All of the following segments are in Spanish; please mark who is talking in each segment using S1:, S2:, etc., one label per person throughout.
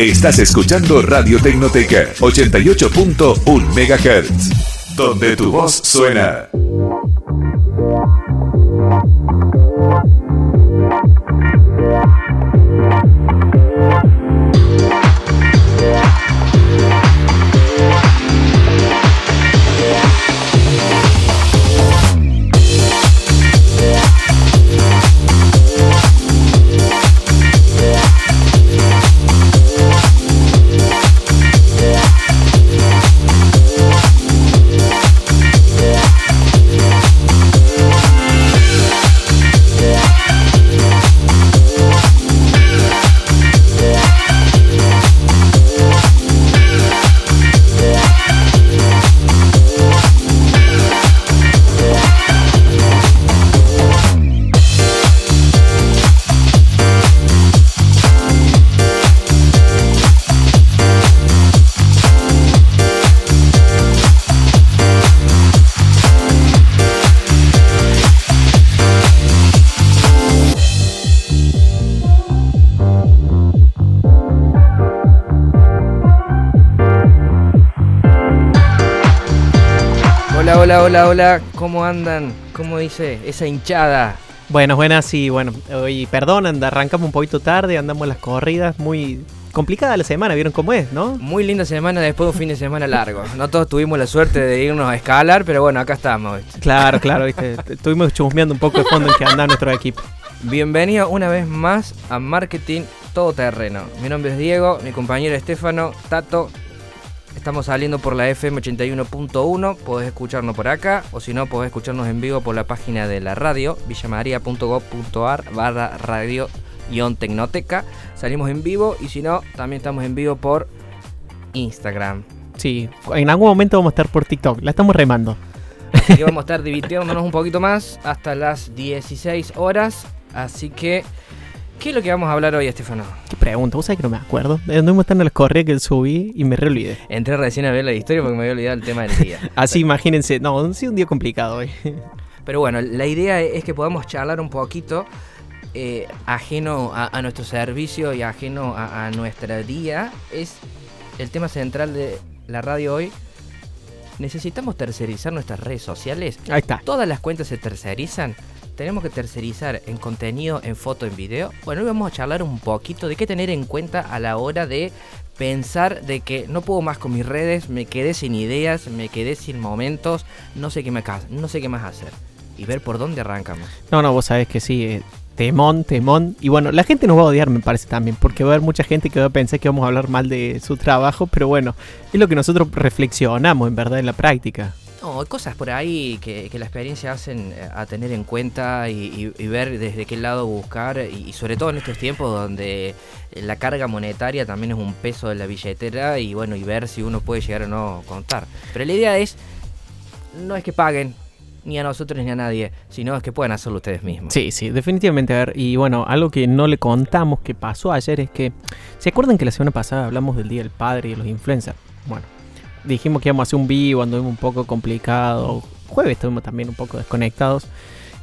S1: Estás escuchando Radio Tecnoteca 88.1 MHz, donde tu voz suena.
S2: Hola, hola, hola, ¿cómo andan? ¿Cómo dice esa hinchada?
S3: Buenas, buenas, y bueno, hoy perdón, anda- arrancamos un poquito tarde, andamos las corridas, muy complicada la semana, ¿vieron cómo es, no?
S2: Muy linda semana después de un fin de semana largo. No todos tuvimos la suerte de irnos a escalar, pero bueno, acá estamos.
S3: Claro, claro, viste, estuvimos chusmeando un poco de fondo en que anda nuestro equipo.
S2: Bienvenido una vez más a Marketing Todoterreno. Mi nombre es Diego, mi compañero Estefano, Tato. Estamos saliendo por la FM 81.1, podés escucharnos por acá, o si no, podés escucharnos en vivo por la página de la radio, villamaria.gov.ar barra radio tecnoteca. Salimos en vivo y si no, también estamos en vivo por Instagram.
S3: Sí, en algún momento vamos a estar por TikTok, la estamos remando.
S2: Así que vamos a estar divirtiéndonos un poquito más hasta las 16 horas. Así que, ¿qué es lo que vamos a hablar hoy, Estefano?
S3: ¿Qué pregunta? ¿Vos sabés que no me acuerdo? ¿De dónde están las corridas que subí y me re olvidé?
S2: Entré recién a ver la historia porque me había olvidado el tema del día.
S3: Así imagínense, no, ha sido un día complicado hoy.
S2: Pero bueno, la idea es que podamos charlar un poquito eh, ajeno a, a nuestro servicio y ajeno a, a nuestra día. Es el tema central de la radio hoy. ¿Necesitamos tercerizar nuestras redes sociales?
S3: Ahí está.
S2: Todas las cuentas se tercerizan. Tenemos que tercerizar en contenido, en foto, en video. Bueno, hoy vamos a charlar un poquito de qué tener en cuenta a la hora de pensar de que no puedo más con mis redes, me quedé sin ideas, me quedé sin momentos, no sé qué, me, no sé qué más hacer. Y ver por dónde arrancamos.
S3: No, no, vos sabés que sí, eh, temón, temón. Y bueno, la gente nos va a odiar, me parece también, porque va a haber mucha gente que va a pensar que vamos a hablar mal de su trabajo, pero bueno, es lo que nosotros reflexionamos en verdad en la práctica.
S2: No, hay cosas por ahí que, la experiencia hacen eh, a tener en cuenta y, ver desde qué lado buscar y, sobre todo en estos tiempos donde eh, la carga monetaria también es un peso de la billetera y bueno, y ver si uno puede llegar o no contar. Pero la idea es, no es que paguen ni a nosotros ni a nadie, sino es que puedan hacerlo ustedes mismos.
S3: Sí, sí, definitivamente. A ver, y bueno, algo que no le contamos que pasó ayer es que, ¿se acuerdan que la semana pasada hablamos del Día del Padre y de los influencers? Bueno, dijimos que íbamos a hacer un vivo, anduvimos un poco complicado. Jueves estuvimos también un poco desconectados.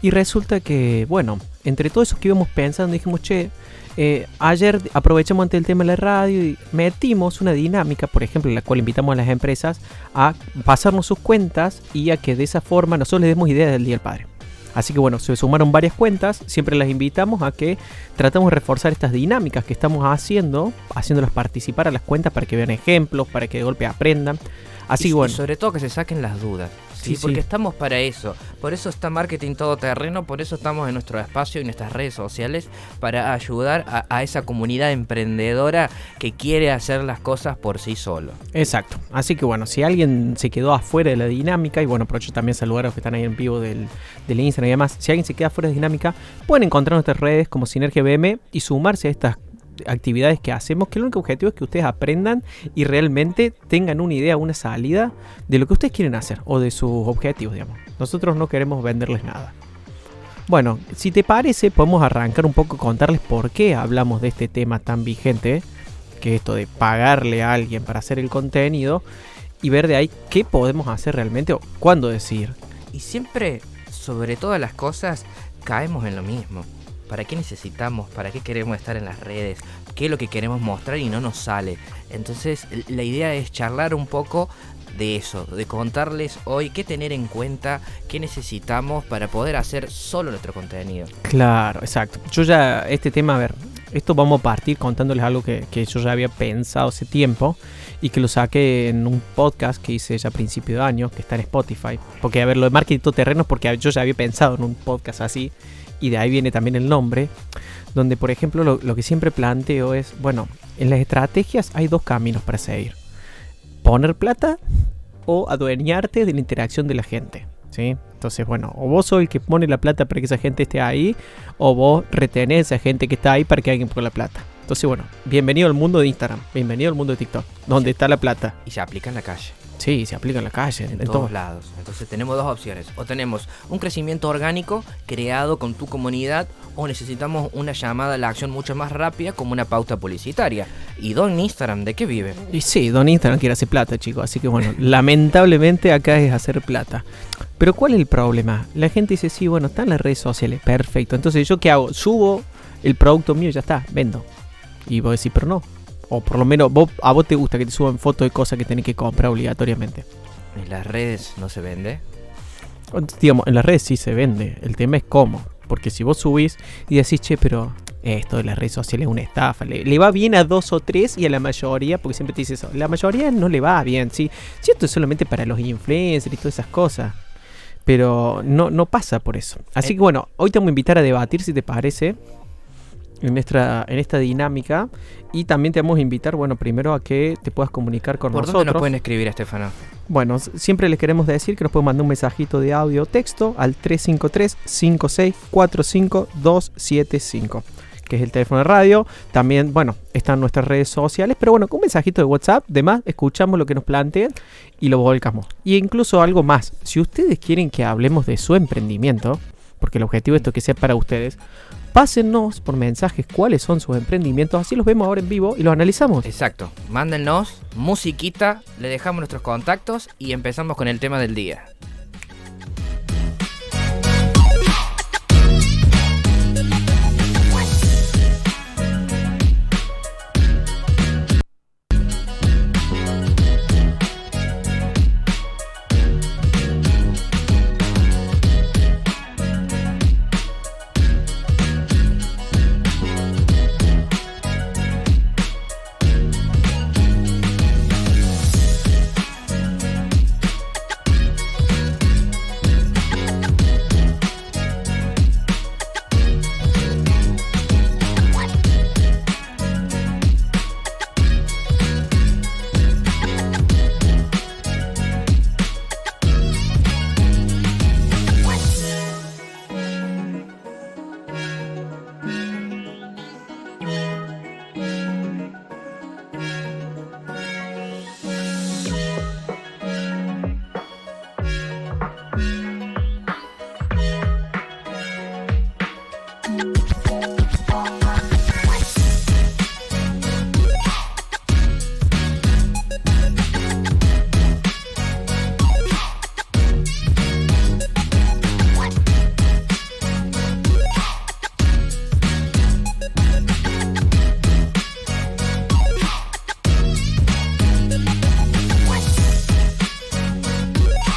S3: Y resulta que, bueno, entre todo eso que íbamos pensando, dijimos, che, eh, ayer aprovechamos ante el tema de la radio y metimos una dinámica, por ejemplo, en la cual invitamos a las empresas a pasarnos sus cuentas y a que de esa forma nosotros les demos ideas del Día del Padre. Así que bueno, se sumaron varias cuentas, siempre las invitamos a que tratamos de reforzar estas dinámicas que estamos haciendo, haciéndolas participar a las cuentas para que vean ejemplos, para que de golpe aprendan. Así
S2: y,
S3: que bueno,
S2: y sobre todo que se saquen las dudas. Sí,
S3: Sí,
S2: porque
S3: sí.
S2: estamos para eso. Por eso está marketing todoterreno, por eso estamos en nuestro espacio y nuestras redes sociales para ayudar a, a esa comunidad emprendedora que quiere hacer las cosas por sí solo.
S3: Exacto. Así que bueno, si alguien se quedó afuera de la dinámica, y bueno, aprovecho también saludar a los que están ahí en vivo del, del Instagram y demás, si alguien se queda fuera de dinámica, pueden encontrar nuestras redes como Sinergia BM y sumarse a estas actividades que hacemos, que el único objetivo es que ustedes aprendan y realmente tengan una idea, una salida de lo que ustedes quieren hacer o de sus objetivos, digamos. Nosotros no queremos venderles nada. Bueno, si te parece, podemos arrancar un poco, contarles por qué hablamos de este tema tan vigente, que es esto de pagarle a alguien para hacer el contenido y ver de ahí qué podemos hacer realmente o cuándo decir.
S2: Y siempre, sobre todas las cosas, caemos en lo mismo. ¿Para qué necesitamos? ¿Para qué queremos estar en las redes? ¿Qué es lo que queremos mostrar y no nos sale? Entonces la idea es charlar un poco de eso, de contarles hoy qué tener en cuenta, qué necesitamos para poder hacer solo nuestro contenido.
S3: Claro, exacto. Yo ya, este tema, a ver, esto vamos a partir contándoles algo que, que yo ya había pensado hace tiempo y que lo saqué en un podcast que hice ya a principio de año, que está en Spotify. Porque, a ver, lo de marketing todo terreno es porque yo ya había pensado en un podcast así y de ahí viene también el nombre, donde, por ejemplo, lo, lo que siempre planteo es, bueno, en las estrategias hay dos caminos para seguir. Poner plata o adueñarte de la interacción de la gente. ¿Sí? Entonces, bueno, o vos sos el que pone la plata para que esa gente esté ahí, o vos retenés a esa gente que está ahí para que alguien ponga la plata. Entonces, bueno, bienvenido al mundo de Instagram, bienvenido al mundo de TikTok, donde está la plata.
S2: Y se aplica en la calle.
S3: Sí, se aplica en la calle,
S2: en,
S3: en,
S2: todos
S3: todos
S2: lados. Entonces tenemos dos opciones. O tenemos un crecimiento orgánico creado con tu comunidad o necesitamos una llamada a la acción mucho más rápida como una pauta publicitaria. ¿Y Don Instagram de qué vive?
S3: Y sí, Don Instagram quiere hacer plata, chicos. Así que bueno, lamentablemente acá es hacer plata. Pero ¿cuál es el problema? La gente dice, sí, bueno, están las redes sociales. Perfecto. Entonces, ¿yo qué hago? Subo el producto mío y ya está, vendo. Y vos decís, pero no. O por lo menos vos, a vos te gusta que te suban fotos de cosas que tenés que comprar obligatoriamente.
S2: En las redes no se vende.
S3: Digamos, en las redes sí se vende. El tema es cómo. Porque si vos subís y decís, che, pero esto de las redes sociales es una estafa. Le, le, va bien a dos o tres y a la mayoría, porque siempre te dice eso, la mayoría no le va bien, ¿sí? Si esto es solamente para los influencers y todas esas cosas. Pero no, no pasa por eso. Así
S2: Eh.
S3: que bueno, hoy te voy a invitar a debatir, si te parece, en esta, en esta dinámica. Y también te vamos a invitar, bueno, primero a que te puedas comunicar con
S2: ¿Por dónde
S3: nosotros.
S2: nos pueden escribir, Estefano?
S3: Bueno, siempre les queremos decir que nos pueden mandar un mensajito de audio o texto al 353-5645-275, que es el teléfono de radio. También, bueno, están nuestras redes sociales, pero bueno, con un mensajito de WhatsApp, de más, escuchamos lo que nos planteen y lo volcamos. Y incluso algo más, si ustedes quieren que hablemos de su emprendimiento, porque el objetivo de esto es que sea para ustedes, pásennos por mensajes cuáles son sus emprendimientos, así los vemos ahora en vivo y los analizamos.
S2: Exacto. Mándennos musiquita, le dejamos nuestros contactos y empezamos con el tema del día.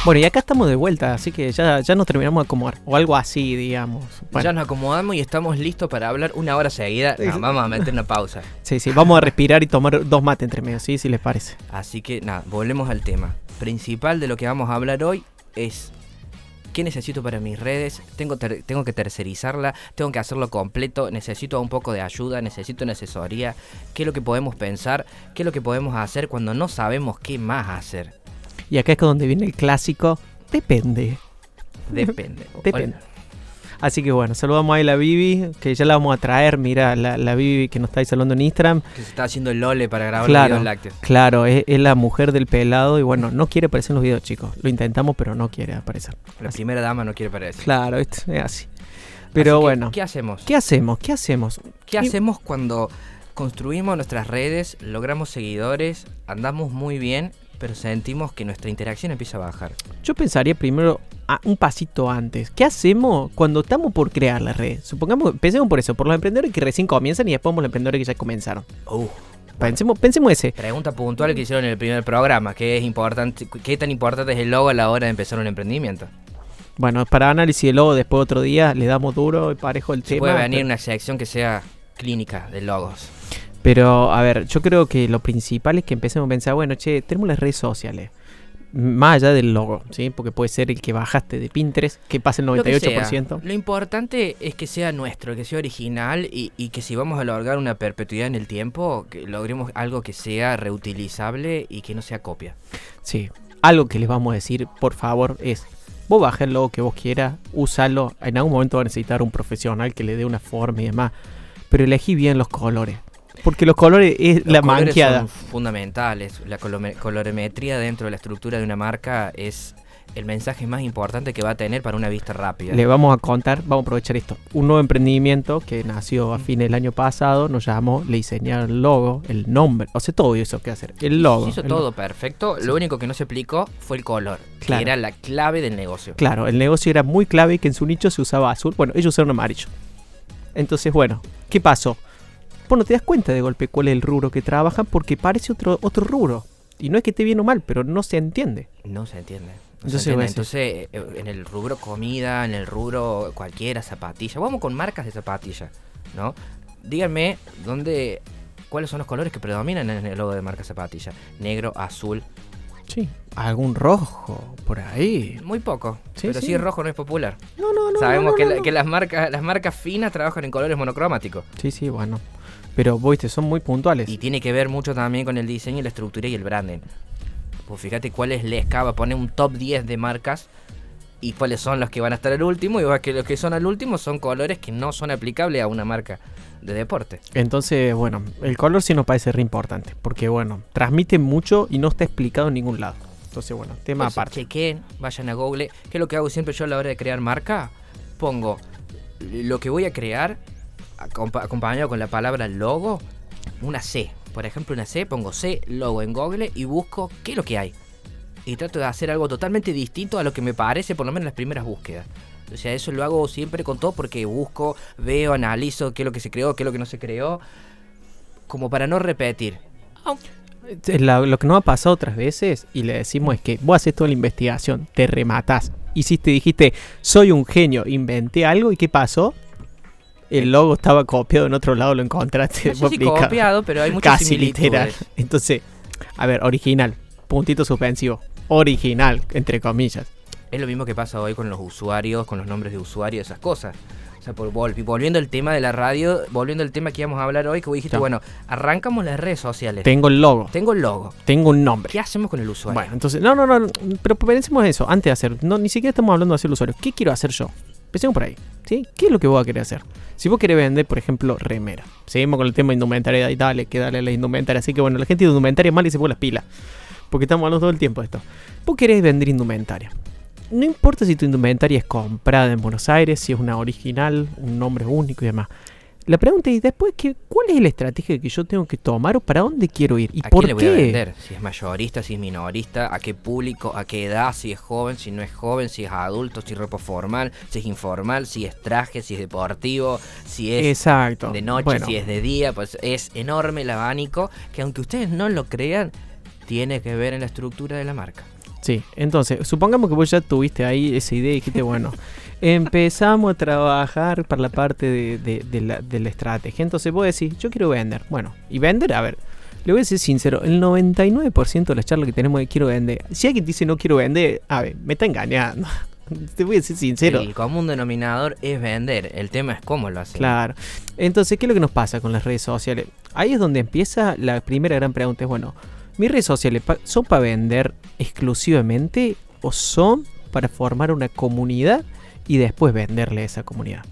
S3: Bueno, y acá estamos de vuelta, así que ya, ya nos terminamos de acomodar. O algo así, digamos. Bueno,
S2: Ya nos acomodamos y estamos listos para hablar una hora seguida. No, vamos a meter una pausa.
S3: sí, sí, vamos a respirar y tomar dos mates entre medio, ¿sí? Si les parece.
S2: Así que nada, volvemos al tema. Principal de lo que vamos a hablar hoy es qué necesito para mis redes. Tengo, ter- tengo que tercerizarla, tengo que hacerlo completo, necesito un poco de ayuda, necesito una asesoría. ¿Qué es lo que podemos pensar? ¿Qué es lo que podemos hacer cuando no sabemos qué más hacer?
S3: Y acá es donde viene el clásico, depende.
S2: Depende.
S3: Depende. Así que bueno, saludamos ahí a la Bibi, que ya la vamos a traer. Mira, la, la Bibi que nos está ahí saludando en Instagram.
S2: Que se está haciendo el lole para grabar
S3: Claro.
S2: los videos lácteos.
S3: Claro, es, es la mujer del pelado y bueno, no quiere aparecer en los videos, chicos. Lo intentamos, pero no quiere aparecer.
S2: La
S3: Así-
S2: primera dama no quiere parecer.
S3: Claro, esto es así. Pero
S2: Así que,
S3: bueno,
S2: ¿Qué hacemos?
S3: ¿qué hacemos? ¿Qué hacemos?
S2: ¿Qué hacemos cuando construimos nuestras redes, logramos seguidores, andamos muy bien pero sentimos que nuestra interacción empieza a bajar.
S3: Yo pensaría primero a un pasito antes. ¿Qué hacemos cuando estamos por crear la red? Supongamos, pensemos por eso, por los emprendedores que recién comienzan y después por los emprendedores que ya comenzaron.
S2: Uh,
S3: Pensemos, pensemos ese.
S2: pregunta puntual que hicieron en el primer programa, ¿qué es importante, qué tan importante es el logo a la hora de empezar un emprendimiento?
S3: Bueno, para análisis de logo después otro día le damos duro y parejo el
S2: Se
S3: tema.
S2: puede venir
S3: pero-
S2: una sección que sea clínica de logos.
S3: Pero, a ver, yo creo que lo principal es que empecemos a pensar, bueno, che, tenemos las redes sociales. Más allá del logo, ¿sí? Porque puede ser el que bajaste de Pinterest, que pasa el
S2: Lo que sea.
S3: 98%.
S2: Lo importante es que sea nuestro, que sea original y, y que si vamos a lograr una perpetuidad en el tiempo, que logremos algo que sea reutilizable y que no sea copia.
S3: Sí. Algo que les vamos a decir, por favor, es, vos baja el logo que vos quieras, úsalo. En algún momento va a necesitar un profesional que le dé una forma y demás. Pero elegí bien los colores. Porque los colores es
S2: Los
S3: la
S2: colores son fundamentales. La colorimetría dentro de la estructura de una marca es el mensaje más importante que va a tener para una vista rápida.
S3: Le vamos a contar, vamos a aprovechar esto. Un nuevo emprendimiento que nació a fines del año pasado, nos llamó, le diseñaron el logo, el nombre, o sea, todo eso que hacer. El logo.
S2: Se hizo
S3: el
S2: todo
S3: logo.
S2: perfecto. Lo único que no se aplicó fue el color,
S3: Claro.
S2: que era la clave del negocio.
S3: Claro, el negocio era muy clave que en su nicho se usaba azul. Bueno, ellos usaron amarillo. Entonces, bueno, ¿qué pasó? Bueno, te das cuenta de golpe cuál es el rubro que trabajan porque parece otro, otro rubro. Y no es que esté bien o mal, pero no se entiende.
S2: No se entiende. No
S3: Entonces,
S2: se entiende.
S3: voy a
S2: Entonces, en el rubro comida, en el rubro cualquiera, zapatilla. Vamos con marcas de zapatilla, ¿no? Díganme dónde, cuáles son los colores que predominan en el logo de marca zapatilla. Negro, azul,
S3: Sí. Algún rojo por ahí.
S2: muy poco.
S3: Sí,
S2: pero
S3: sí.
S2: sí. rojo no es popular.
S3: No, no, no.
S2: Sabemos
S3: no, no,
S2: que,
S3: no,
S2: la-
S3: no.
S2: que las marcas, las marcas finas trabajan en colores monocromáticos.
S3: Sí, sí, bueno. Pero, viste, son muy puntuales.
S2: Y tiene que ver mucho también con el diseño, la estructura y el branding. Pues fíjate cuál es la escala, pone un top 10 de marcas y cuáles son los que van a estar al último. Y vas que los que son al último son colores que no son aplicables a una marca de deporte.
S3: Entonces, bueno, el color sí nos parece re importante. Porque, bueno, transmite mucho y no está explicado en ningún lado. Entonces, bueno, tema
S2: Entonces,
S3: aparte.
S2: chequen, vayan a Google. ¿Qué es lo que hago siempre yo a la hora de crear marca? Pongo lo que voy a crear acompañado con la palabra logo, una C. Por ejemplo, una C, pongo C, logo en Google y busco qué es lo que hay. Y trato de hacer algo totalmente distinto a lo que me parece, por lo menos en las primeras búsquedas. O sea, eso lo hago siempre con todo porque busco, veo, analizo qué es lo que se creó, qué es lo que no se creó, como para no repetir.
S3: Eh, la- lo que nos ha pasado otras veces y le decimos es que vos haces toda la investigación, te rematás. Hiciste, dijiste, soy un genio, inventé algo y ¿qué pasó? El logo estaba copiado en otro lado, lo encontraste.
S2: No sé si copiado, pero hay muchas
S3: Casi literal. Entonces, a ver, original, puntito suspensivo. Original, entre comillas.
S2: Es lo mismo que pasa hoy con los usuarios, con los nombres de usuarios, esas cosas. O sea, por, vol- volviendo al tema de la radio, volviendo al tema que íbamos a hablar hoy, que vos dijiste,
S3: Ya.
S2: bueno, arrancamos las redes sociales.
S3: Tengo el logo,
S2: Tengo el logo.
S3: tengo un nombre.
S2: ¿Qué hacemos con el usuario?
S3: Bueno, entonces, no, no, no, pero pensemos eso, antes de hacer, no, ni siquiera estamos hablando de hacer el usuario. ¿Qué quiero hacer yo? Pensemos por ahí, ¿sí? ¿Qué es lo que voy a querer hacer? Si vos querés vender, por ejemplo, remera. Seguimos con el tema de indumentaria y dale, que dale a la indumentaria. Así que bueno, la gente de indumentaria mal y se pone las pilas. Porque estamos hablando todo el tiempo de esto. Vos querés vender indumentaria. No importa si tu indumentaria es comprada en Buenos Aires, si es una original, un nombre único y demás. La pregunta es después, que, ¿cuál es la estrategia que yo tengo que tomar o para dónde quiero ir? ¿Y
S2: ¿A
S3: por
S2: qué le voy
S3: qué?
S2: a vender? Si es mayorista, si es minorista, a qué público, a qué edad, si es joven, si no es joven, si es adulto, si es ropa formal, si es informal, si es traje, si es deportivo, si es
S3: Exacto.
S2: de noche,
S3: Bueno,
S2: si es de día, pues es enorme el abanico que aunque ustedes no lo crean, tiene que ver en la estructura de la marca.
S3: Sí, entonces, supongamos que vos ya tuviste ahí esa idea y dijiste, bueno, empezamos a trabajar para la parte de, de- de la, de la estrategia. Entonces vos decís, yo quiero vender. Bueno, y vender, a ver, le voy a ser sincero, el 99% de las charlas que tenemos de quiero vender, si alguien dice no quiero vender, a ver, me está engañando. Te voy a ser sincero.
S2: El común denominador es vender, el tema es cómo lo hacen.
S3: Claro. Entonces, ¿qué es lo que nos pasa con las redes sociales? Ahí es donde empieza la primera gran pregunta. Es, bueno, ¿mis redes sociales son para vender exclusivamente o son para formar una comunidad y después venderle a esa comunidad?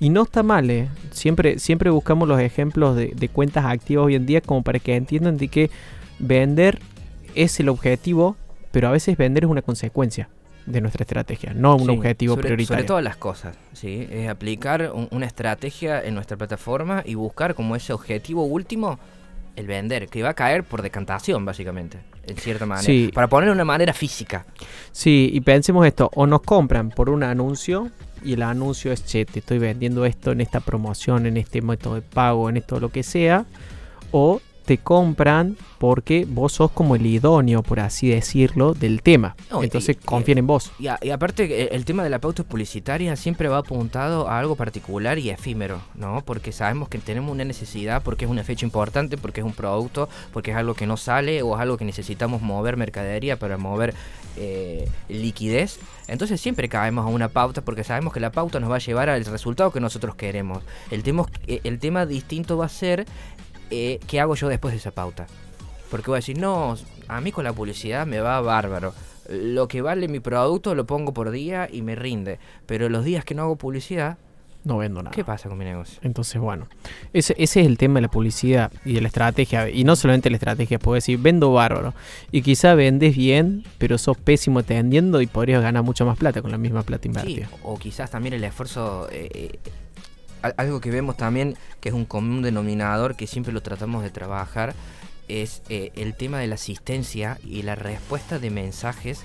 S3: Y no está mal, ¿eh? Siempre, siempre buscamos los ejemplos de, de cuentas activas hoy en día como para que entiendan de que vender es el objetivo, pero a veces vender es una consecuencia de nuestra estrategia, no un
S2: Sí,
S3: objetivo
S2: sobre,
S3: prioritario.
S2: Sobre todas las cosas, ¿sí? Es aplicar un- una estrategia en nuestra plataforma y buscar como ese objetivo último el vender, que va a caer por decantación, básicamente, en cierta manera.
S3: Sí.
S2: Para ponerlo de una manera física.
S3: Sí, y pensemos esto, o nos compran por un anuncio y el anuncio es, che, te estoy vendiendo esto en esta promoción, en este método de pago, en esto lo que sea, o te compran porque vos sos como el idóneo, por así decirlo, del tema.
S2: No,
S3: Entonces
S2: y-
S3: confían en vos.
S2: Y, a- y aparte, eh, el tema de la pauta publicitaria siempre va apuntado a algo particular y efímero, ¿no? Porque sabemos que tenemos una necesidad, porque es una fecha importante, porque es un producto, porque es algo que no sale o es algo que necesitamos mover mercadería para mover eh, liquidez. Entonces siempre caemos a una pauta porque sabemos que la pauta nos va a llevar al resultado que nosotros queremos. El tema, eh, el tema distinto va a ser eh, qué hago yo después de esa pauta. Porque voy a decir, no, a mí con la publicidad me va bárbaro. Lo que vale mi producto lo pongo por día y me rinde. Pero los días que no hago publicidad,
S3: No vendo nada.
S2: ¿qué pasa con mi negocio?
S3: Entonces, bueno, ese, ese es el tema de la publicidad y de la estrategia. Y no solamente la estrategia, puedo decir, vendo bárbaro. Y quizá vendes bien, pero sos pésimo atendiendo y podrías ganar mucho más plata con la misma plata
S2: Sí,
S3: invertida.
S2: o quizás también el esfuerzo, eh, eh, algo que vemos también, que es un común denominador, que siempre lo tratamos de trabajar, es eh, el tema de la asistencia y la respuesta de mensajes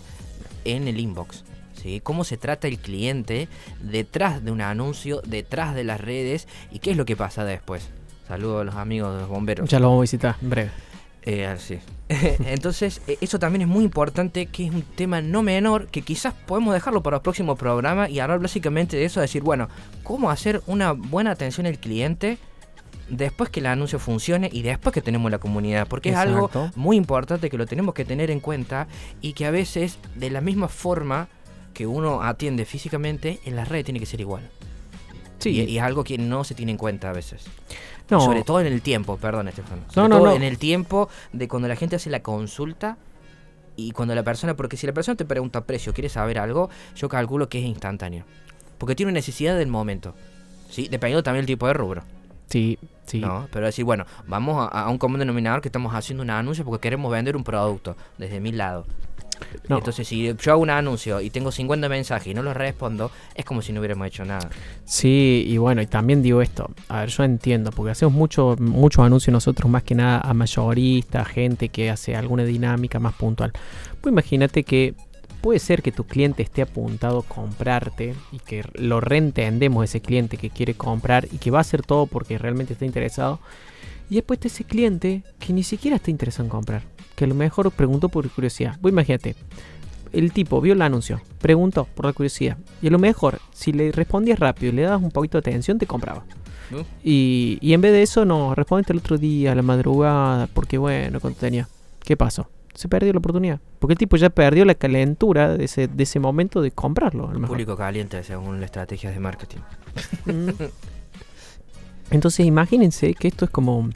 S2: en el inbox. ¿sí? Cómo se trata el cliente detrás de un anuncio, detrás de las redes y qué es lo que pasa después. Saludos a los amigos de los bomberos.
S3: Ya lo vamos a visitar en breve.
S2: Eh, así. Entonces, eh, eso también es muy importante, que es un tema no menor, que quizás podemos dejarlo para el próximo programa y hablar básicamente de eso, decir, bueno, cómo hacer una buena atención al cliente después que el anuncio funcione y después que tenemos la comunidad, porque es algo muy importante que lo tenemos que tener en cuenta y que a veces, de la misma forma que uno atiende físicamente, en las redes tiene que ser igual.
S3: Sí,
S2: Y, y es algo que no se tiene en cuenta a veces.
S3: No,
S2: Sobre todo en el tiempo, perdón, Estefano. Sobre
S3: no,
S2: todo en el tiempo de cuando la gente hace la consulta y cuando la persona, porque si la persona te pregunta precio, quiere saber algo, yo calculo que es instantáneo. Porque tiene una necesidad del momento. ¿Sí? Dependiendo también del tipo de rubro.
S3: sí, sí.
S2: ¿no? Pero decir, bueno, vamos a, a un común denominador que estamos haciendo un anuncio porque queremos vender un producto desde mi lado.
S3: No.
S2: Entonces, si yo hago un anuncio y tengo 50 mensajes y no los respondo, es como si no hubiéramos hecho nada.
S3: Sí, y bueno, y también digo esto, a ver, yo entiendo, porque hacemos mucho, muchos anuncios nosotros más que nada a mayoristas, gente que hace alguna dinámica más puntual. Pues imagínate que puede ser que tu cliente esté apuntado a comprarte y que lo reentendemos ese cliente que quiere comprar y que va a hacer todo porque realmente está interesado. Y después está ese cliente que ni siquiera está interesado en comprar, que a lo mejor preguntó por curiosidad. Vos imagínate, el tipo vio el anuncio, preguntó por la curiosidad. Y a lo mejor, si le respondías rápido y le dabas un poquito de atención, te compraba.
S2: ¿no?
S3: Y, y en vez de eso, no, respondiste el otro día, a la madrugada, porque bueno, cuando tenía. ¿Qué pasó? Se perdió la oportunidad. Porque el tipo ya perdió la calentura de ese, de ese momento de comprarlo. A lo mejor.
S2: Público caliente según las estrategias de marketing.
S3: Mm. Entonces imagínense que esto es como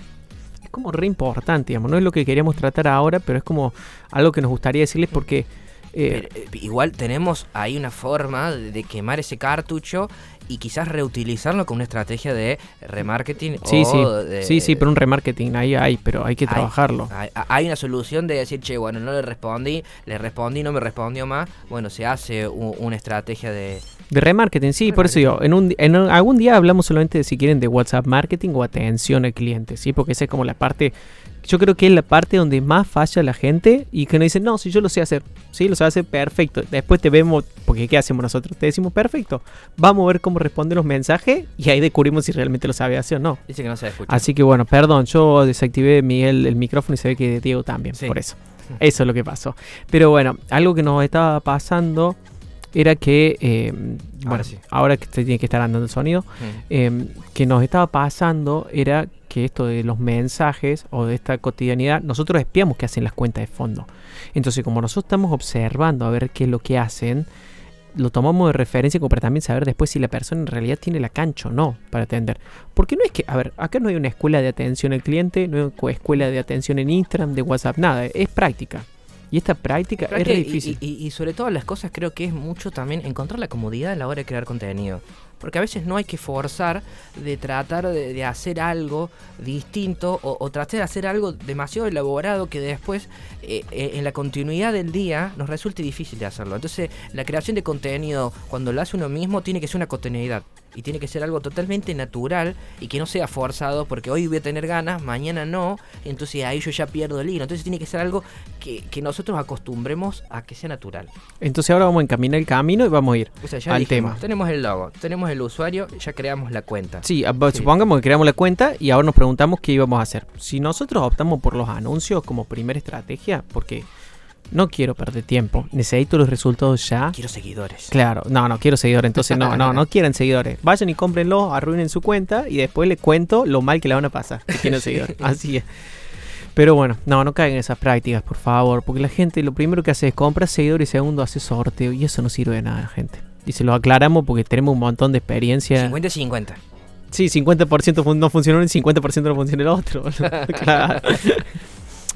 S3: como re importante, digamos, no es lo que queríamos tratar ahora, pero es como algo que nos gustaría decirles porque eh,
S2: Pero, eh, igual tenemos ahí una forma de, quemar ese cartucho y quizás reutilizarlo con una estrategia de remarketing
S3: sí,
S2: o
S3: sí,
S2: de-
S3: sí, sí, pero un remarketing ahí hay, pero hay que trabajarlo.
S2: Hay, hay una solución de decir, che, bueno, no le respondí, le respondí, no me respondió más. Bueno, se hace una estrategia de...
S3: De remarketing, sí, por eso digo, en, un, en un- algún día hablamos solamente de si quieren de WhatsApp marketing o atención al cliente, ¿sí? Porque esa es como la parte, yo creo que es la parte donde más falla la gente y que nos dicen, no, si yo lo sé hacer, sí, lo sé hacer perfecto. Después te vemos, porque ¿qué hacemos nosotros? Te decimos, perfecto, vamos a ver cómo responden los mensajes y ahí descubrimos si realmente lo sabe hacer o no.
S2: Dice que no se escucha.
S3: Así que bueno, perdón, yo desactivé Miguel el micrófono y se ve que Diego también,
S2: Sí.
S3: por eso. Eso es lo que pasó. Pero bueno, algo que nos estaba pasando era que, eh, bueno,
S2: sí.
S3: ahora que tiene que estar andando el sonido,
S2: Mm.
S3: eh, que nos estaba pasando era que esto de los mensajes o de esta cotidianidad, nosotros espiamos qué hacen las cuentas de fondo. Entonces, como nosotros estamos observando a ver qué es lo que hacen, lo tomamos de referencia como para también saber después si la persona en realidad tiene la cancha o no para atender. Porque no es que, a ver, acá no hay una escuela de atención al cliente, no hay una escuela de atención en Instagram, de WhatsApp, nada, es práctica. Y esta práctica es re
S2: que-
S3: difícil.
S2: Y, y- y sobre todas las cosas creo que es mucho también encontrar la comodidad a la hora de crear contenido. Porque a veces no hay que forzar de tratar de, hacer algo distinto o, o tratar de hacer algo demasiado elaborado que después eh, eh, en la continuidad del día nos resulte difícil de hacerlo. Entonces la creación de contenido cuando lo hace uno mismo tiene que ser una continuidad. Y tiene que ser algo totalmente natural y que no sea forzado porque hoy voy a tener ganas, mañana no, entonces ahí yo ya pierdo el hilo. Entonces tiene que ser algo que, que nosotros acostumbremos a que sea natural.
S3: Entonces ahora vamos a encaminar el camino y vamos a ir.
S2: O sea, ya
S3: Al
S2: dijimos,
S3: tema.
S2: tenemos el logo, tenemos el usuario, ya creamos la cuenta.
S3: Sí. supongamos que creamos la cuenta y ahora nos preguntamos qué íbamos a hacer. Si nosotros optamos por los anuncios como primera estrategia, porque no quiero perder tiempo, necesito los resultados ya.
S2: Quiero seguidores.
S3: Claro, no, no quiero seguidores, entonces no, no, no quieren seguidores. Vayan y cómprenlo, arruinen su cuenta y después les cuento lo mal que le van a pasar. Que tienen seguidores. Así es. Pero bueno, no, no caigan en esas prácticas, por favor, porque la gente lo primero que hace es compra seguidores y segundo hace sorteo y eso no sirve de nada, gente. Y se lo aclaramos porque tenemos un montón de experiencia.
S2: 50-50.
S3: Sí, 50% fun- no funciona uno y 50% no funciona el otro. claro.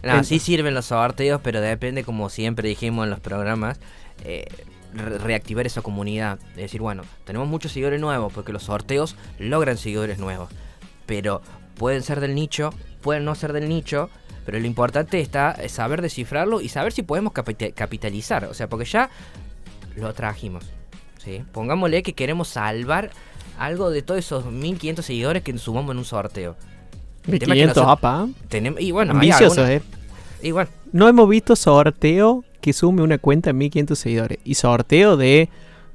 S2: No,
S3: En-
S2: sí sirven los sorteos, pero depende, como siempre dijimos en los programas, eh, re- reactivar esa comunidad. Es decir, bueno, tenemos muchos seguidores nuevos, porque los sorteos logran seguidores nuevos. Pero pueden ser del nicho, pueden no ser del nicho, pero lo importante está es saber descifrarlo y saber si podemos capita- capitalizar. O sea, porque ya lo trajimos. ¿sí? Pongámosle que queremos salvar algo de todos esos 1500 seguidores que sumamos en un sorteo.
S3: 500
S2: nosotros
S3: apa.
S2: tenemos- y bueno, hay
S3: Ambicioso,
S2: algunos-
S3: eh.
S2: Igual,
S3: No hemos visto sorteo que sume una cuenta en 1500 seguidores. Y sorteo de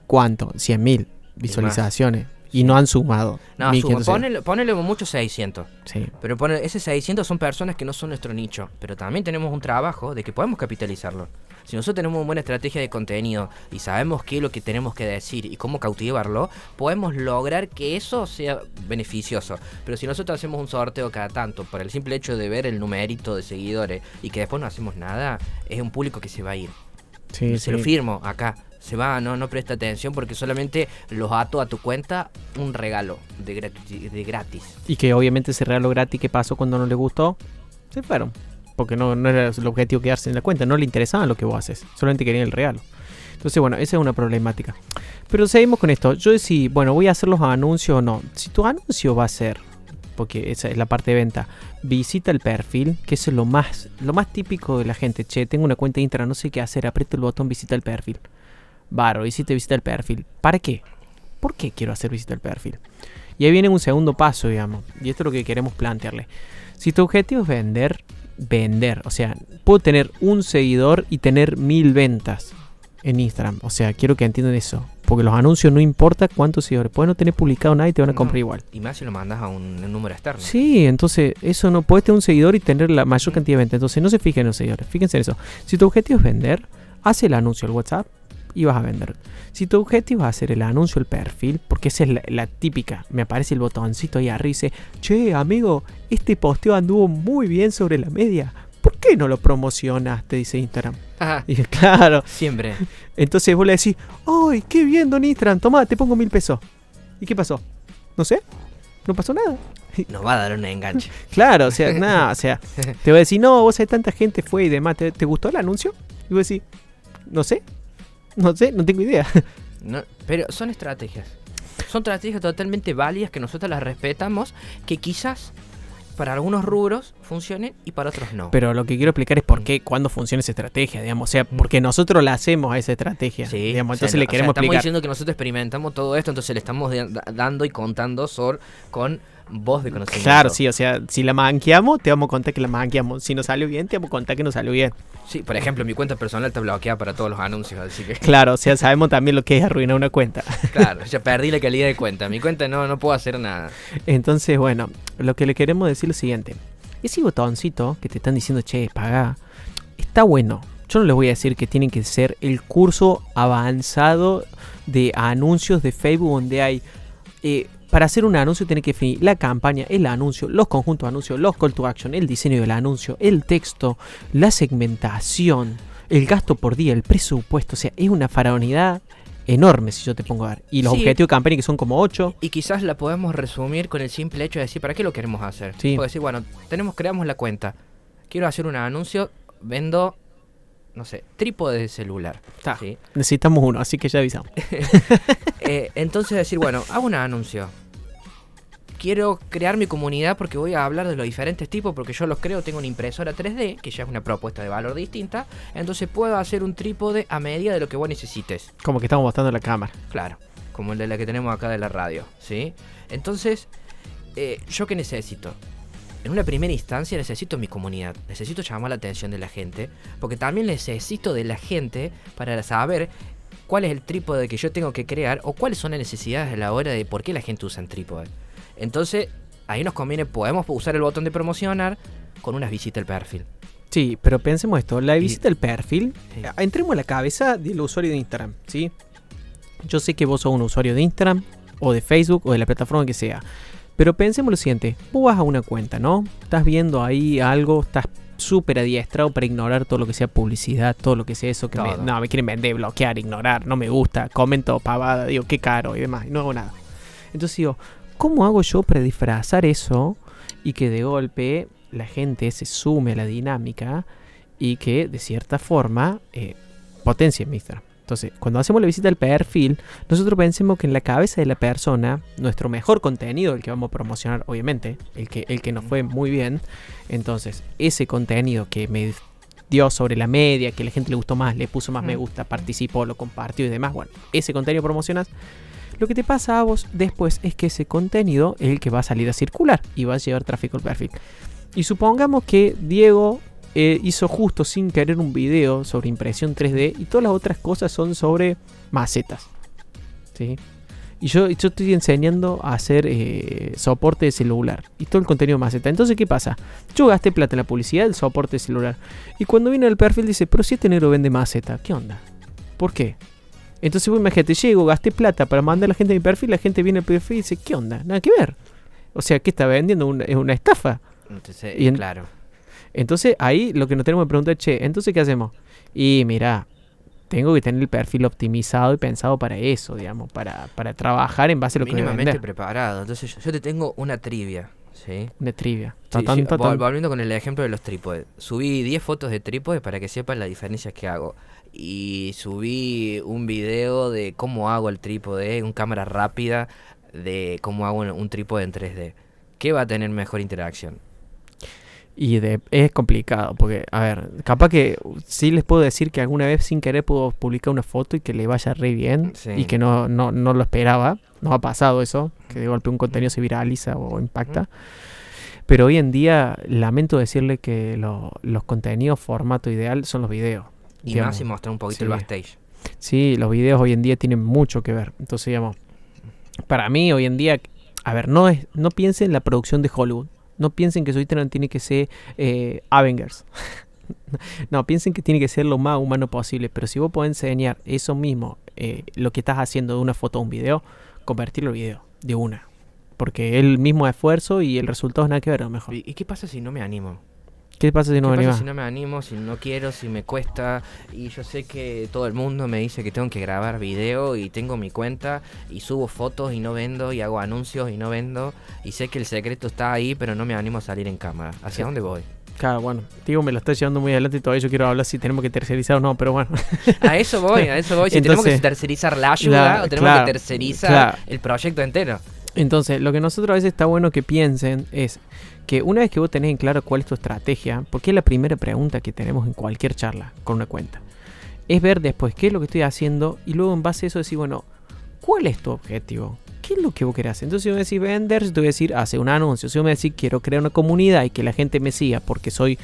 S3: ¿cuánto? 100.000 visualizaciones. Y, no han sumado.
S2: no,
S3: 1500
S2: suma,
S3: seguidores.
S2: ponele, ponele mucho 600.
S3: Sí.
S2: Pero pone, ese 600 son personas que no son nuestro nicho. Pero también tenemos un trabajo de que podemos capitalizarlo. Si nosotros tenemos una buena estrategia de contenido y sabemos qué es lo que tenemos que decir y cómo cautivarlo, podemos lograr que eso sea beneficioso. Pero si nosotros hacemos un sorteo cada tanto por el simple hecho de ver el numerito de seguidores y que después no hacemos nada, es un público que se va a ir.
S3: Sí,
S2: se lo firmo acá. Se va, no, no presta atención porque solamente los ato a tu cuenta un regalo de, gratu- de gratis.
S3: Y que obviamente ese regalo gratis que pasó cuando no le gustó, se fueron. Porque no, no era el objetivo quedarse en la cuenta. No le interesaba lo que vos haces. Solamente querían el regalo. Entonces, bueno, esa es una problemática. Pero seguimos con esto. Yo decía, bueno, voy a hacer los anuncios o no. Si tu anuncio va a ser, porque esa es la parte de venta, visita el perfil, que es lo más, lo más típico de la gente. Che, tengo una cuenta de no sé qué hacer, aprieto el botón visita el perfil. Baro, visita, visita el perfil. ¿Para qué? ¿Por qué quiero hacer visita al perfil? Y ahí viene un segundo paso, digamos. Y esto es lo que queremos plantearle. Si tu objetivo es vender, vender. O sea, puedo tener un seguidor y tener mil ventas en Instagram. O sea, quiero que entiendan eso. Porque los anuncios no importa cuántos seguidores. Puedes no tener publicado nada y te van a
S2: No.
S3: comprar igual.
S2: Y más si lo mandas a un, un número externo.
S3: Sí, entonces eso no puedes tener un seguidor y tener la mayor cantidad de ventas. Entonces no se fijen en los seguidores, fíjense en eso. Si tu objetivo es vender, haz el anuncio al WhatsApp y vas a vender. Si tu objetivo es hacer el anuncio al perfil, porque esa es la, la típica, me aparece el botoncito ahí arriba y dice, che amigo, este posteo anduvo muy bien sobre la media. ¿Por qué no lo promocionas? Te dice Instagram.
S2: Ajá,
S3: Y claro.
S2: siempre.
S3: Entonces vos le decís, ¡ay, qué bien, don Instagram! Toma, te pongo mil pesos. ¿Y qué pasó? No sé. No pasó nada.
S2: Nos va a dar un enganche.
S3: Claro, o sea, nada, o sea, te va a decir, no, vos hay tanta gente fue y demás, ¿te, te gustó el anuncio? Y vos decís, no sé, no sé, no tengo idea.
S2: No, pero son estrategias. Son estrategias totalmente válidas que nosotros las respetamos, que quizás para algunos rubros funcionen y para otros no.
S3: Pero lo que quiero explicar es por qué, cuándo funciona esa estrategia, digamos, o sea, porque nosotros la hacemos a esa estrategia,
S2: Sí,
S3: digamos,
S2: o sea,
S3: entonces le
S2: o sea,
S3: queremos
S2: estamos
S3: explicar.
S2: diciendo que nosotros experimentamos todo esto, entonces le estamos dando y contando sobre, con voz de conocimiento.
S3: Claro, sí, o sea, si la manqueamos, te vamos a contar que la manqueamos. Si nos salió bien, te vamos a contar que nos salió bien.
S2: Sí, por ejemplo, mi cuenta personal está bloqueada para todos los anuncios, así que
S3: Claro, o sea, sabemos también lo que es arruinar una cuenta.
S2: claro, ya perdí la calidad de cuenta. Mi cuenta no, no puedo hacer nada.
S3: Entonces, bueno, lo que le queremos decir es lo siguiente. Ese botoncito que te están diciendo, che, paga, está bueno. Yo no les voy a decir que tienen que ser el curso avanzado de anuncios de Facebook donde hay... eh, para hacer un anuncio tiene que definir la campaña, el anuncio, los conjuntos de anuncios, los call to action, el diseño del anuncio, el texto, la segmentación, el gasto por día, el presupuesto. O sea, es una faraonidad enorme si yo te pongo a ver. Y los
S2: Sí.
S3: objetivos de campaña que son como 8.
S2: Y quizás la podemos resumir con el simple hecho de decir, ¿para qué lo queremos hacer?
S3: Sí.
S2: Puedo decir, bueno, tenemos, creamos la cuenta. Quiero hacer un anuncio, vendo, no sé, trípode de celular. ¿sí?
S3: Necesitamos uno, así que ya avisamos.
S2: Eh, entonces decir, bueno, hago un anuncio. Quiero crear mi comunidad porque voy a hablar de los diferentes tipos, porque yo los creo, tengo una impresora 3D, que ya es una propuesta de valor distinta, entonces puedo hacer un trípode a medida de lo que vos necesites.
S3: Como que estamos mostrando la cámara.
S2: Claro. como el de la que tenemos acá de la radio, ¿sí? Entonces, eh, ¿yo qué necesito? En una primera instancia necesito mi comunidad, necesito llamar la atención de la gente, porque también necesito de la gente para saber cuál es el trípode que yo tengo que crear o cuáles son las necesidades a la hora de por qué la gente usa un trípode. Entonces, ahí nos conviene, podemos usar el botón de promocionar con unas visitas al perfil.
S3: Sí, pero pensemos esto, la visita al perfil,
S2: Sí.
S3: eh, entremos a la cabeza del usuario de Instagram, ¿sí? Yo sé que vos sos un usuario de Instagram o de Facebook o de la plataforma que sea, pero pensemos lo siguiente, vos vas a una cuenta, ¿no? Estás viendo ahí algo, estás súper adiestrado para ignorar todo lo que sea publicidad, todo lo que sea eso que me, no, me quieren vender, bloquear, ignorar, no me gusta, comento pavada, digo, qué caro y demás, y no hago nada. Entonces digo, ¿cómo hago yo para disfrazar eso y que de golpe la gente se sume a la dinámica y que de cierta forma eh, potencie mi Instagram? Entonces, cuando hacemos la visita al perfil, nosotros pensemos que en la cabeza de la persona, nuestro mejor contenido, el que vamos a promocionar, obviamente, el que, el que nos fue muy bien, entonces, ese contenido que me dio sobre la media, que la gente le gustó más, le puso más me gusta, participó, lo compartió y demás, bueno, ese contenido promocionas. Lo que te pasa a vos después es que ese contenido es el que va a salir a circular y va a llevar tráfico al perfil. Y supongamos que Diego eh, hizo justo sin querer un video sobre impresión 3D y todas las otras cosas son sobre macetas. ¿sí? Y yo, estoy enseñando a hacer eh, soporte de celular y todo el contenido maceta. Entonces, ¿qué pasa? Yo gasté plata en la publicidad del soporte celular. Y cuando viene el perfil dice, pero si este negro vende maceta, ¿qué onda? ¿Por qué? Entonces, vos imagínate, llego, gasté plata para mandar a la gente a mi perfil, la gente viene al perfil y dice, ¿qué onda? Nada que ver. O sea, ¿qué está vendiendo? Una- Es una estafa.
S2: Entonces,
S3: Y en-
S2: claro.
S3: Entonces ahí lo que nos tenemos que preguntar, che, entonces ¿qué hacemos? Y mira, tengo que tener el perfil optimizado y pensado para eso, digamos, para, para trabajar en base a lo que voy a
S2: preparado. Entonces, yo, yo te tengo una trivia, ¿sí?
S3: De trivia.
S2: Sí, vol- Volviendo con el ejemplo de los trípodes. Subí 10 fotos de trípodes para que sepan las diferencias que hago. Y subí un video de cómo hago el trípode, un cámara rápida de cómo hago un, trípode en 3D. ¿Qué va a tener mejor interacción?
S3: Y de, es complicado, porque, a ver, capaz que sí les puedo decir que alguna vez sin querer puedo publicar una foto y que le vaya re bien
S2: Sí.
S3: y que no, no, no lo esperaba. No ha pasado eso, que de golpe un contenido se viraliza o impacta. Pero hoy en día lamento decirle que lo- los contenidos formato ideal son los videos.
S2: Y
S3: digamos.
S2: más y mostrar un poquito
S3: Sí.
S2: el backstage.
S3: Sí, los videos hoy en día tienen mucho que ver. Entonces, digamos, para mí hoy en día, a ver, no es, no piensen en la producción de Hollywood. No piensen que su Instagram tiene que ser eh, Avengers. no, piensen que tiene que ser lo más humano posible. Pero si vos podés enseñar eso mismo, eh, lo que estás haciendo de una foto a un video, convertirlo en video, de una. Porque es el mismo esfuerzo y el resultado es nada que ver, a lo mejor.
S2: ¿Y, y qué pasa si no me animo?
S3: ¿Qué pasa si no
S2: ¿Qué
S3: me animás?
S2: si no me animo, si no quiero, si me cuesta? Y yo sé que todo el mundo me dice que tengo que grabar video y tengo mi cuenta y subo fotos y no vendo y hago anuncios y no vendo y sé que el secreto está ahí pero no me animo a salir en cámara. ¿Hacia
S3: Sí.
S2: dónde voy?
S3: Claro, bueno, digo, me lo está llevando muy adelante y todavía yo quiero hablar si tenemos que tercerizar o no, pero bueno.
S2: A eso voy, a eso voy. Si tenemos que
S3: Entonces,
S2: tercerizar la ayuda
S3: la-
S2: o tenemos
S3: claro,
S2: que tercerizar
S3: claro.
S2: el proyecto entero.
S3: Entonces, lo que nosotros a veces está bueno que piensen es que una vez que vos tenés en claro cuál es tu estrategia, porque es la primera pregunta que tenemos en cualquier charla con una cuenta, es ver después qué es lo que estoy haciendo y luego en base a eso decir, bueno, ¿cuál es tu objetivo? ¿Qué es lo que vos querés hacer? Entonces, si me decís vender, yo te voy a decir, hace un anuncio. Si vos me decís, quiero crear una comunidad y que la gente me siga porque soy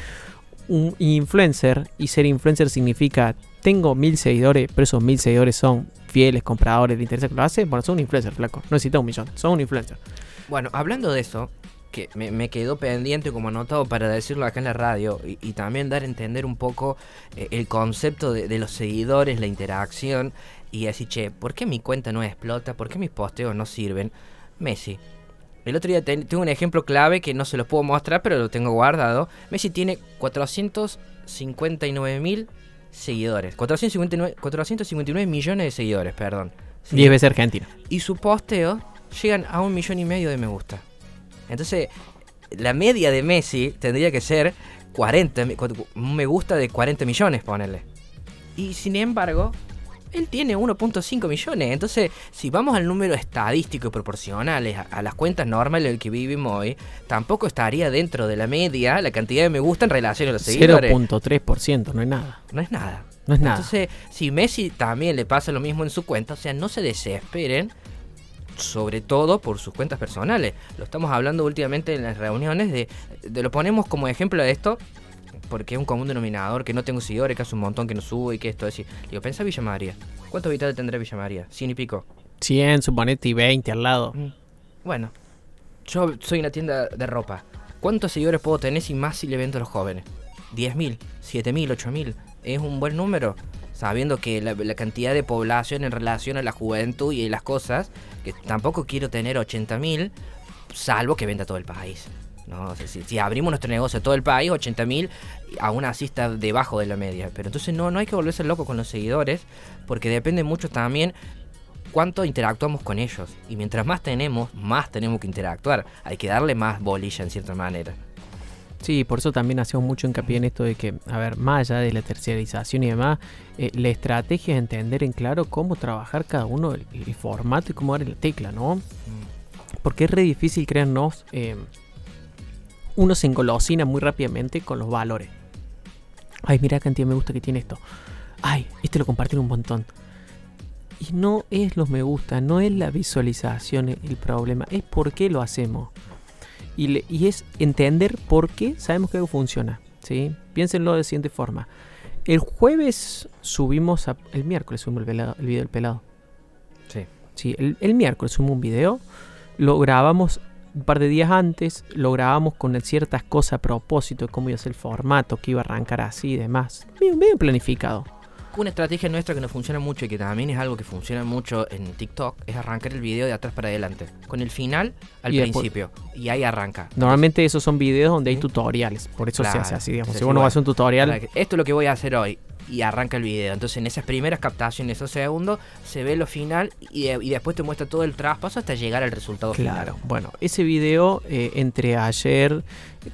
S3: un influencer y ser influencer significa tengo mil seguidores, pero esos mil seguidores son fieles compradores, le interesa que lo hace, bueno, son un influencer, flaco. No necesitas un millón, son un influencer.
S2: Bueno, hablando de eso, que me, me quedó pendiente como anotado para decirlo acá en la radio y, también dar a entender un poco eh, el concepto de, de los seguidores, la interacción y decir, che, ¿por qué mi cuenta no explota? ¿Por qué mis posteos no sirven? Messi. El otro día ten- tengo un ejemplo clave que no se los puedo mostrar, pero lo tengo guardado. Messi tiene 459 mil seguidores. 459, 459 millones de seguidores, perdón. Sí.
S3: 10 veces Argentina.
S2: Y sus posteos llegan a un millón y medio de me gusta. Entonces, la media de Messi tendría que ser 40, mi- cu- un me gusta de 40 millones, ponerle. Y sin embargo, él tiene 1.5 millones. Entonces, si vamos al número estadístico y proporcionales a, a las cuentas normales en el que vivimos hoy, tampoco estaría dentro de la media la cantidad de me gusta en relación a los seguidores.
S3: 0.3%, no es nada.
S2: No es nada.
S3: No es nada.
S2: Entonces, si Messi también le pasa lo mismo en su cuenta, o sea, no se desesperen, sobre todo por sus cuentas personales. Lo estamos hablando últimamente en las reuniones de, de lo ponemos como ejemplo de esto, porque es un común denominador, que no tengo seguidores, que hace un montón que no subo y que esto decir. Digo, pensa Villa María. ¿Cuántos habitantes tendrá Villa María? ¿Cien y pico?
S3: 100, suponete, y 20 al lado.
S2: Mm. Bueno, yo soy una tienda de ropa. ¿Cuántos seguidores puedo tener sin más si le vendo a los jóvenes? ¿10.000? ¿7.000? ¿8.000? ¿Es un buen número? Sabiendo que la, la cantidad de población en relación a la juventud y las cosas, que tampoco quiero tener 80.000, salvo que venda todo el país. ¿No? O sea, si, si abrimos nuestro negocio a todo el país, 80.000, aún así está debajo de la media. Pero entonces no, no hay que volverse loco con los seguidores, porque depende mucho también cuánto interactuamos con ellos. Y mientras más tenemos, más tenemos que interactuar. Hay que darle más bolilla en cierta manera.
S3: Sí, por eso también hacemos mucho hincapié en esto de que, a ver, más allá de la terciarización y demás, eh, la estrategia es entender en claro cómo trabajar cada uno, el, el formato y cómo dar la tecla, ¿no? Porque es re difícil, créannos, eh, uno se engolosina muy rápidamente con los valores. Ay, mira la cantidad de me gusta que tiene esto. Ay, este lo compartieron un montón. Y no es los me gusta, no es la visualización el problema, es por qué lo hacemos. Y, le- y es entender por qué sabemos que algo funciona. ¿sí? Piénsenlo de la siguiente forma. El jueves subimos, a- el miércoles subimos el, video del pelado.
S2: Sí.
S3: Sí, el, el miércoles subimos un video, lo grabamos un par de días antes, lo grabamos con ciertas cosas a propósito de cómo iba a ser el formato, que iba a arrancar así y demás. Bien, bien planificado.
S2: Una estrategia nuestra que nos funciona mucho y que también es algo que funciona mucho en TikTok es arrancar el video de atrás para adelante. Con el final al
S3: Y después-
S2: principio. Y ahí arranca.
S3: Normalmente esos son videos donde hay tutoriales, por eso se hace así, digamos. Si uno va a hacer un tutorial,
S2: Esto es lo que voy a hacer hoy. Y arranca el video. Entonces en esas primeras captaciones, esos segundos, se ve lo final y, y después te muestra todo el traspaso hasta llegar al resultado
S3: Claro,
S2: final.
S3: bueno, ese video eh, entre ayer,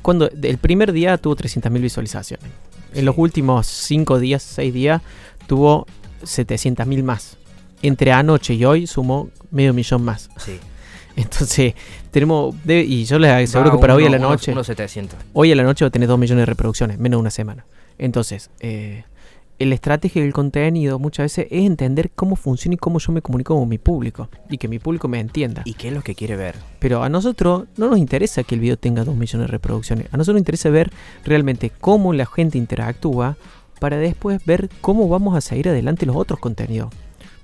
S3: cuando el primer día tuvo 300.000 visualizaciones. En
S2: Sí.
S3: los últimos 5 días, 6 días, tuvo 700.000 más. Entre anoche y hoy sumó medio millón más.
S2: Sí.
S3: Entonces, tenemos. debe- y yo les aseguro que para hoy a la
S2: unos-
S3: noche.
S2: Unos 700.
S3: Hoy a la noche va a tener 2 millones de reproducciones, menos de una semana. Entonces, eh, la estrategia del contenido muchas veces es entender cómo funciona y cómo yo me comunico con mi público. Y que mi público me entienda.
S2: ¿Y qué es lo que quiere ver?
S3: Pero a nosotros no nos interesa que el video tenga 2 millones de reproducciones. A nosotros nos interesa ver realmente cómo la gente interactúa para después ver cómo vamos a seguir adelante los otros contenidos.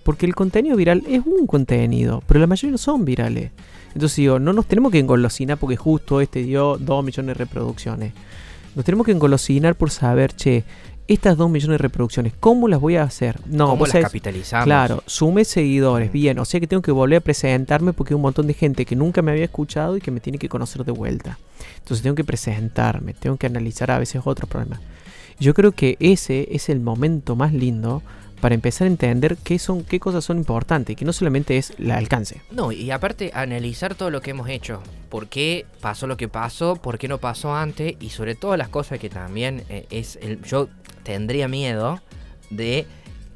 S3: Porque el contenido viral es un contenido, pero la mayoría no son virales. Entonces digo, no nos tenemos que engolosinar porque justo este dio 2 millones de reproducciones. Nos tenemos que engolosinar por saber, che, estas 2 millones de reproducciones, ¿cómo las voy a hacer? No,
S2: ¿Cómo las
S3: sabés-
S2: capitalizamos?
S3: Claro, sume seguidores,
S2: Mm.
S3: bien. O sea que tengo que volver a presentarme porque hay un montón de gente que nunca me había escuchado y que me tiene que conocer de vuelta. Entonces tengo que presentarme, tengo que analizar a veces otros problemas. Yo creo que ese es el momento más lindo para empezar a entender qué son, qué cosas son importantes, que no solamente es el alcance.
S2: No, y aparte analizar todo lo que hemos hecho. ¿Por qué pasó lo que pasó? ¿Por qué no pasó antes? Y sobre todo las cosas que también eh, es el, yo tendría miedo de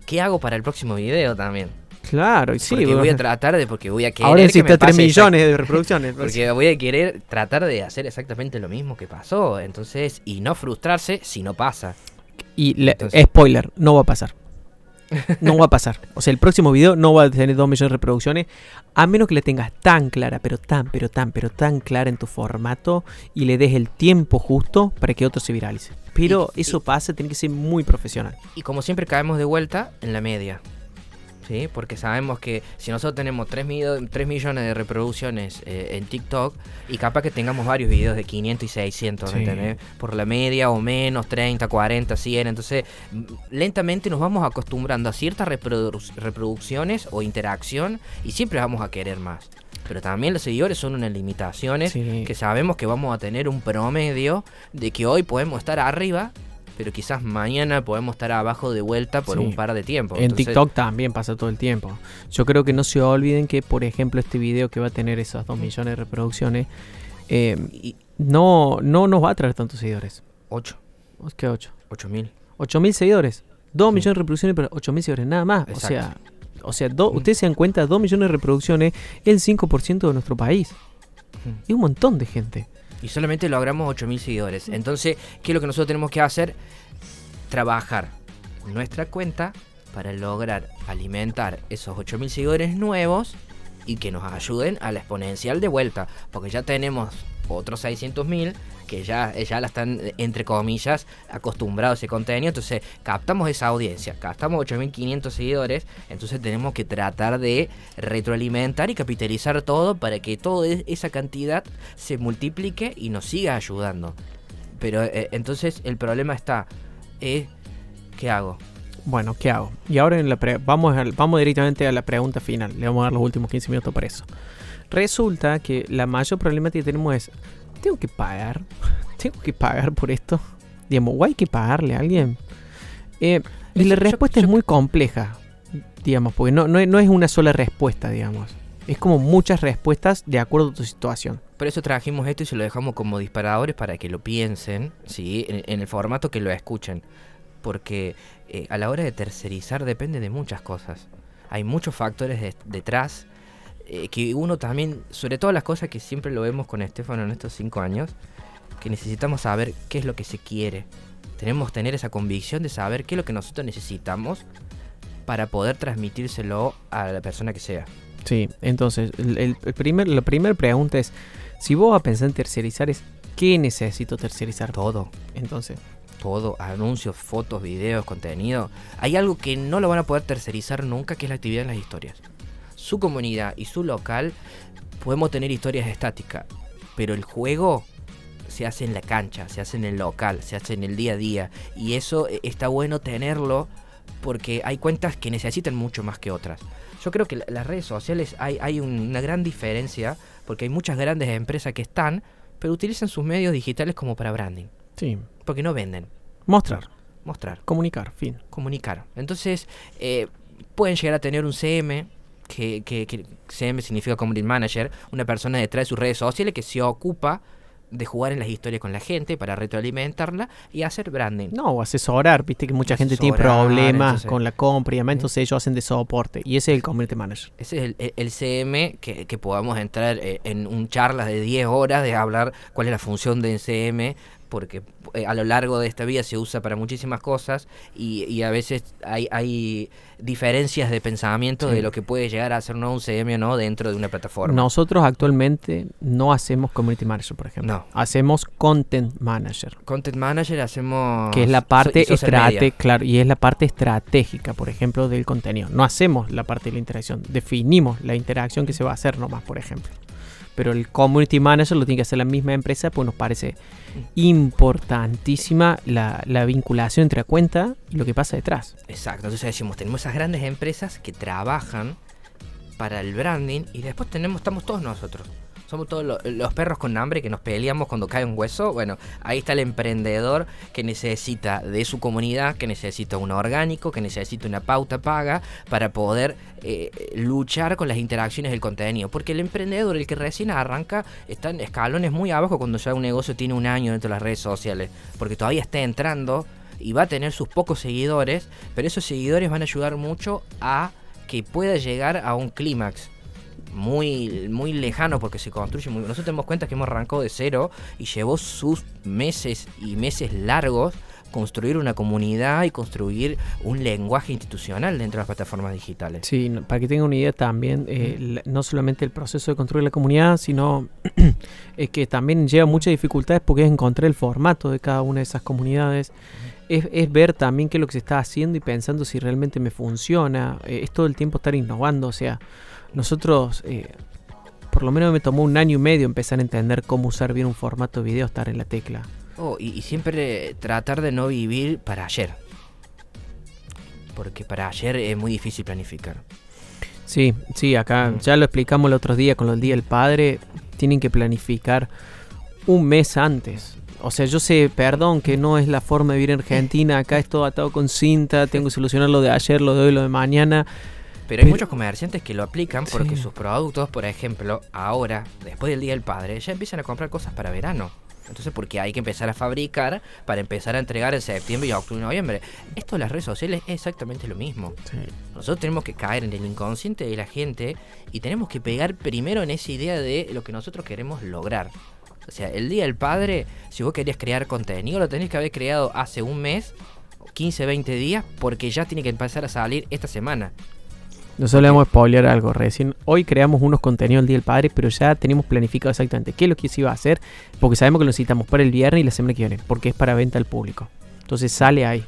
S2: qué hago para el próximo video también.
S3: Claro, y sí,
S2: porque voy a tratar de, porque voy a querer
S3: ahora
S2: me
S3: 3
S2: pase
S3: millones de reproducciones.
S2: exact- Porque voy a querer tratar de hacer exactamente lo mismo que pasó. Entonces, y no frustrarse si no pasa.
S3: Y le-
S2: Entonces-
S3: spoiler, no va a pasar. No va a pasar. O sea, el próximo video no va a tener 2 millones de reproducciones. A menos que la tengas tan clara, pero tan, pero tan, pero tan clara en tu formato. Y le des el tiempo justo para que otro se viralice. Pero
S2: Y-
S3: eso
S2: y-
S3: pasa, tiene que ser muy profesional.
S2: Y como siempre caemos de vuelta en la media. ¿Sí? Porque sabemos que si nosotros tenemos 3, millones de reproducciones eh, en TikTok y capaz que tengamos varios videos de 500 y 600,
S3: Sí.
S2: ¿entendés? Por la media o menos, 30, 40, 100. Entonces, lentamente nos vamos acostumbrando a ciertas reprodu- reproducciones o interacción y siempre vamos a querer más. Pero también los seguidores son unas limitaciones
S3: Sí.
S2: que sabemos que vamos a tener un promedio de que hoy podemos estar arriba, pero quizás mañana podemos estar abajo de vuelta por
S3: Sí.
S2: un par de tiempo.
S3: En
S2: Entonces,
S3: TikTok también pasa todo el tiempo. Yo creo que no se olviden que, por ejemplo, este video que va a tener esas 2 millones de reproducciones, eh,
S2: y-
S3: no, no nos va a traer tantos seguidores.
S2: 8,
S3: ¿Qué 8?
S2: 8 mil.
S3: 8.000 seguidores. 2
S2: Sí.
S3: millones de reproducciones, pero 8.000 seguidores, nada más. O sea, o sea do-
S2: Mm.
S3: ustedes se dan cuenta, 2 millones de reproducciones es el 5% de nuestro país.
S2: Mm.
S3: Es un montón de gente.
S2: Y solamente logramos 8 mil seguidores. Entonces, ¿qué es lo que nosotros tenemos que hacer? Trabajar. nuestra cuenta para lograr alimentar esos 8.000 seguidores nuevos y que nos ayuden a la exponencial de vuelta. Porque ya tenemos otros 600.000 que ya, ya la están, entre comillas, acostumbrados a ese contenido. Entonces, captamos esa audiencia, captamos 8.500 seguidores. Entonces, tenemos que tratar de retroalimentar y capitalizar todo para que toda esa cantidad se multiplique y nos siga ayudando. Pero eh, entonces, el problema está: ¿eh? ¿qué hago?
S3: Bueno, ¿qué hago? Y ahora en la vamos, vamos directamente a la pregunta final. Le vamos a dar los últimos 15 minutos para eso. Resulta que la mayor problema que tenemos es ¿tengo que pagar? ¿Tengo que pagar por esto? Digamos, ¿o hay que pagarle a alguien? Eh, y la respuesta es muy compleja, digamos, porque no, no, es una sola respuesta, digamos. Es como muchas respuestas de acuerdo a tu situación.
S2: Por eso trajimos esto y se lo dejamos como disparadores para que lo piensen, ¿sí? En, el formato que lo escuchen. Porque eh, a la hora de tercerizar depende de muchas cosas. Hay muchos factores detrás eh, que uno también, sobre todo las cosas que siempre lo vemos con Estefano en estos cinco años, que necesitamos saber qué es lo que se quiere. Tenemos que tener esa convicción de saber qué es lo que nosotros necesitamos para poder transmitírselo a la persona que sea.
S3: Sí, entonces, el, primer, la primera pregunta es, si vos vas a pensar en tercerizar, es ¿qué necesito tercerizar?
S2: Todo.
S3: Entonces.
S2: Todo, anuncios, fotos, videos, contenido. Hay algo que no lo van a poder tercerizar nunca, que es la actividad en las historias su comunidad y su local, podemos tener historias estáticas, pero el juego se hace en la cancha, se hace en el local, se hace en el día a día. Y eso eh, está bueno tenerlo porque hay cuentas que necesitan mucho más que otras. Yo creo que las redes sociales hay, hay una gran diferencia porque hay muchas grandes empresas que están, pero utilizan sus medios digitales como para branding.
S3: Sí.
S2: Porque no venden.
S3: Mostrar.
S2: Mostrar.
S3: Comunicar, fin.
S2: Comunicar. Entonces, eh, pueden llegar a tener un CM, que, que, CM significa Community Manager, una persona detrás de sus redes sociales que se ocupa de jugar en las historias con la gente para retroalimentarla y hacer branding.
S3: No, o asesorar, viste que mucha gente tiene problemas con la compra y demás, entonces ellos hacen de soporte y ese es el community manager.
S2: Ese es el, CM que, que, podamos entrar eh, en un charla de 10 horas de hablar cuál es la función del CM porque eh, a lo largo de esta vida se usa para muchísimas cosas y, a veces hay, hay, diferencias de pensamiento de lo que puede llegar a ser ¿no? un CM o no dentro de una plataforma.
S3: Nosotros actualmente no hacemos Community Manager, por ejemplo. No. Hacemos Content Manager.
S2: Content Manager hacemos...
S3: Que es la parte estratégica, claro, y es la parte estratégica, por ejemplo, del contenido. No hacemos la parte de la interacción, definimos la interacción que se va a hacer nomás, por ejemplo pero el community manager lo tiene que hacer la misma empresa, pues nos parece importantísima la, vinculación entre la cuenta y lo que pasa detrás.
S2: Exacto, entonces decimos, tenemos esas grandes empresas que trabajan para el branding y después tenemos, estamos todos nosotros somos todos los perros con hambre que nos peleamos cuando cae un hueso. Bueno, ahí está el emprendedor que necesita de su comunidad, que necesita un orgánico, que necesita una pauta paga para poder eh, luchar con las interacciones del contenido. Porque el emprendedor, el que recién arranca, está en escalones muy abajo cuando ya un negocio tiene un año dentro de las redes sociales. Porque todavía está entrando y va a tener sus pocos seguidores, pero esos seguidores van a ayudar mucho a que pueda llegar a un clímax muy, muy lejano porque se construye muy... Nosotros tenemos cuenta que hemos arrancado de cero y llevó sus meses y meses largos construir una comunidad y construir un lenguaje institucional dentro de las plataformas digitales.
S3: Sí, para que tengan una idea también, eh, no solamente el proceso de construir la comunidad, sino es que también lleva muchas dificultades porque es encontrar el formato de cada una de esas comunidades. Es, ver también qué es lo que se está haciendo y pensando si realmente me funciona. Eh, es todo el tiempo estar innovando, o sea, nosotros, eh, por lo menos me tomó un año y medio empezar a entender cómo usar bien un formato de video, estar en la tecla.
S2: Oh, y, siempre tratar de no vivir para ayer. Porque para ayer es muy difícil planificar.
S3: Sí, sí, acá mm. ya lo explicamos el otro día con los días del padre. Tienen que planificar un mes antes. O sea, yo sé, perdón, que no es la forma de vivir en Argentina. Acá es todo atado con cinta. Tengo que solucionar lo de ayer, lo de hoy, lo de mañana.
S2: Pero hay muchos comerciantes que lo aplican porque sus productos, por ejemplo, ahora, después del Día del Padre, ya empiezan a comprar cosas para verano. Entonces, porque hay que empezar a fabricar para empezar a entregar en septiembre y octubre y noviembre. Esto de las redes sociales es exactamente lo mismo. Nosotros tenemos que caer en el inconsciente de la gente y tenemos que pegar primero en esa idea de lo que nosotros queremos lograr. O sea, el Día del Padre, si vos querías crear contenido, lo tenés que haber creado hace un mes 15, 20 días porque ya tiene que empezar a salir esta semana.
S3: Nosotros le vamos a spoilear algo. Recién hoy creamos unos contenidos el Día del Padre, pero ya tenemos planificado exactamente qué es lo que se iba a hacer, porque sabemos que lo necesitamos para el viernes y la semana que viene, porque es para venta al público. Entonces sale ahí.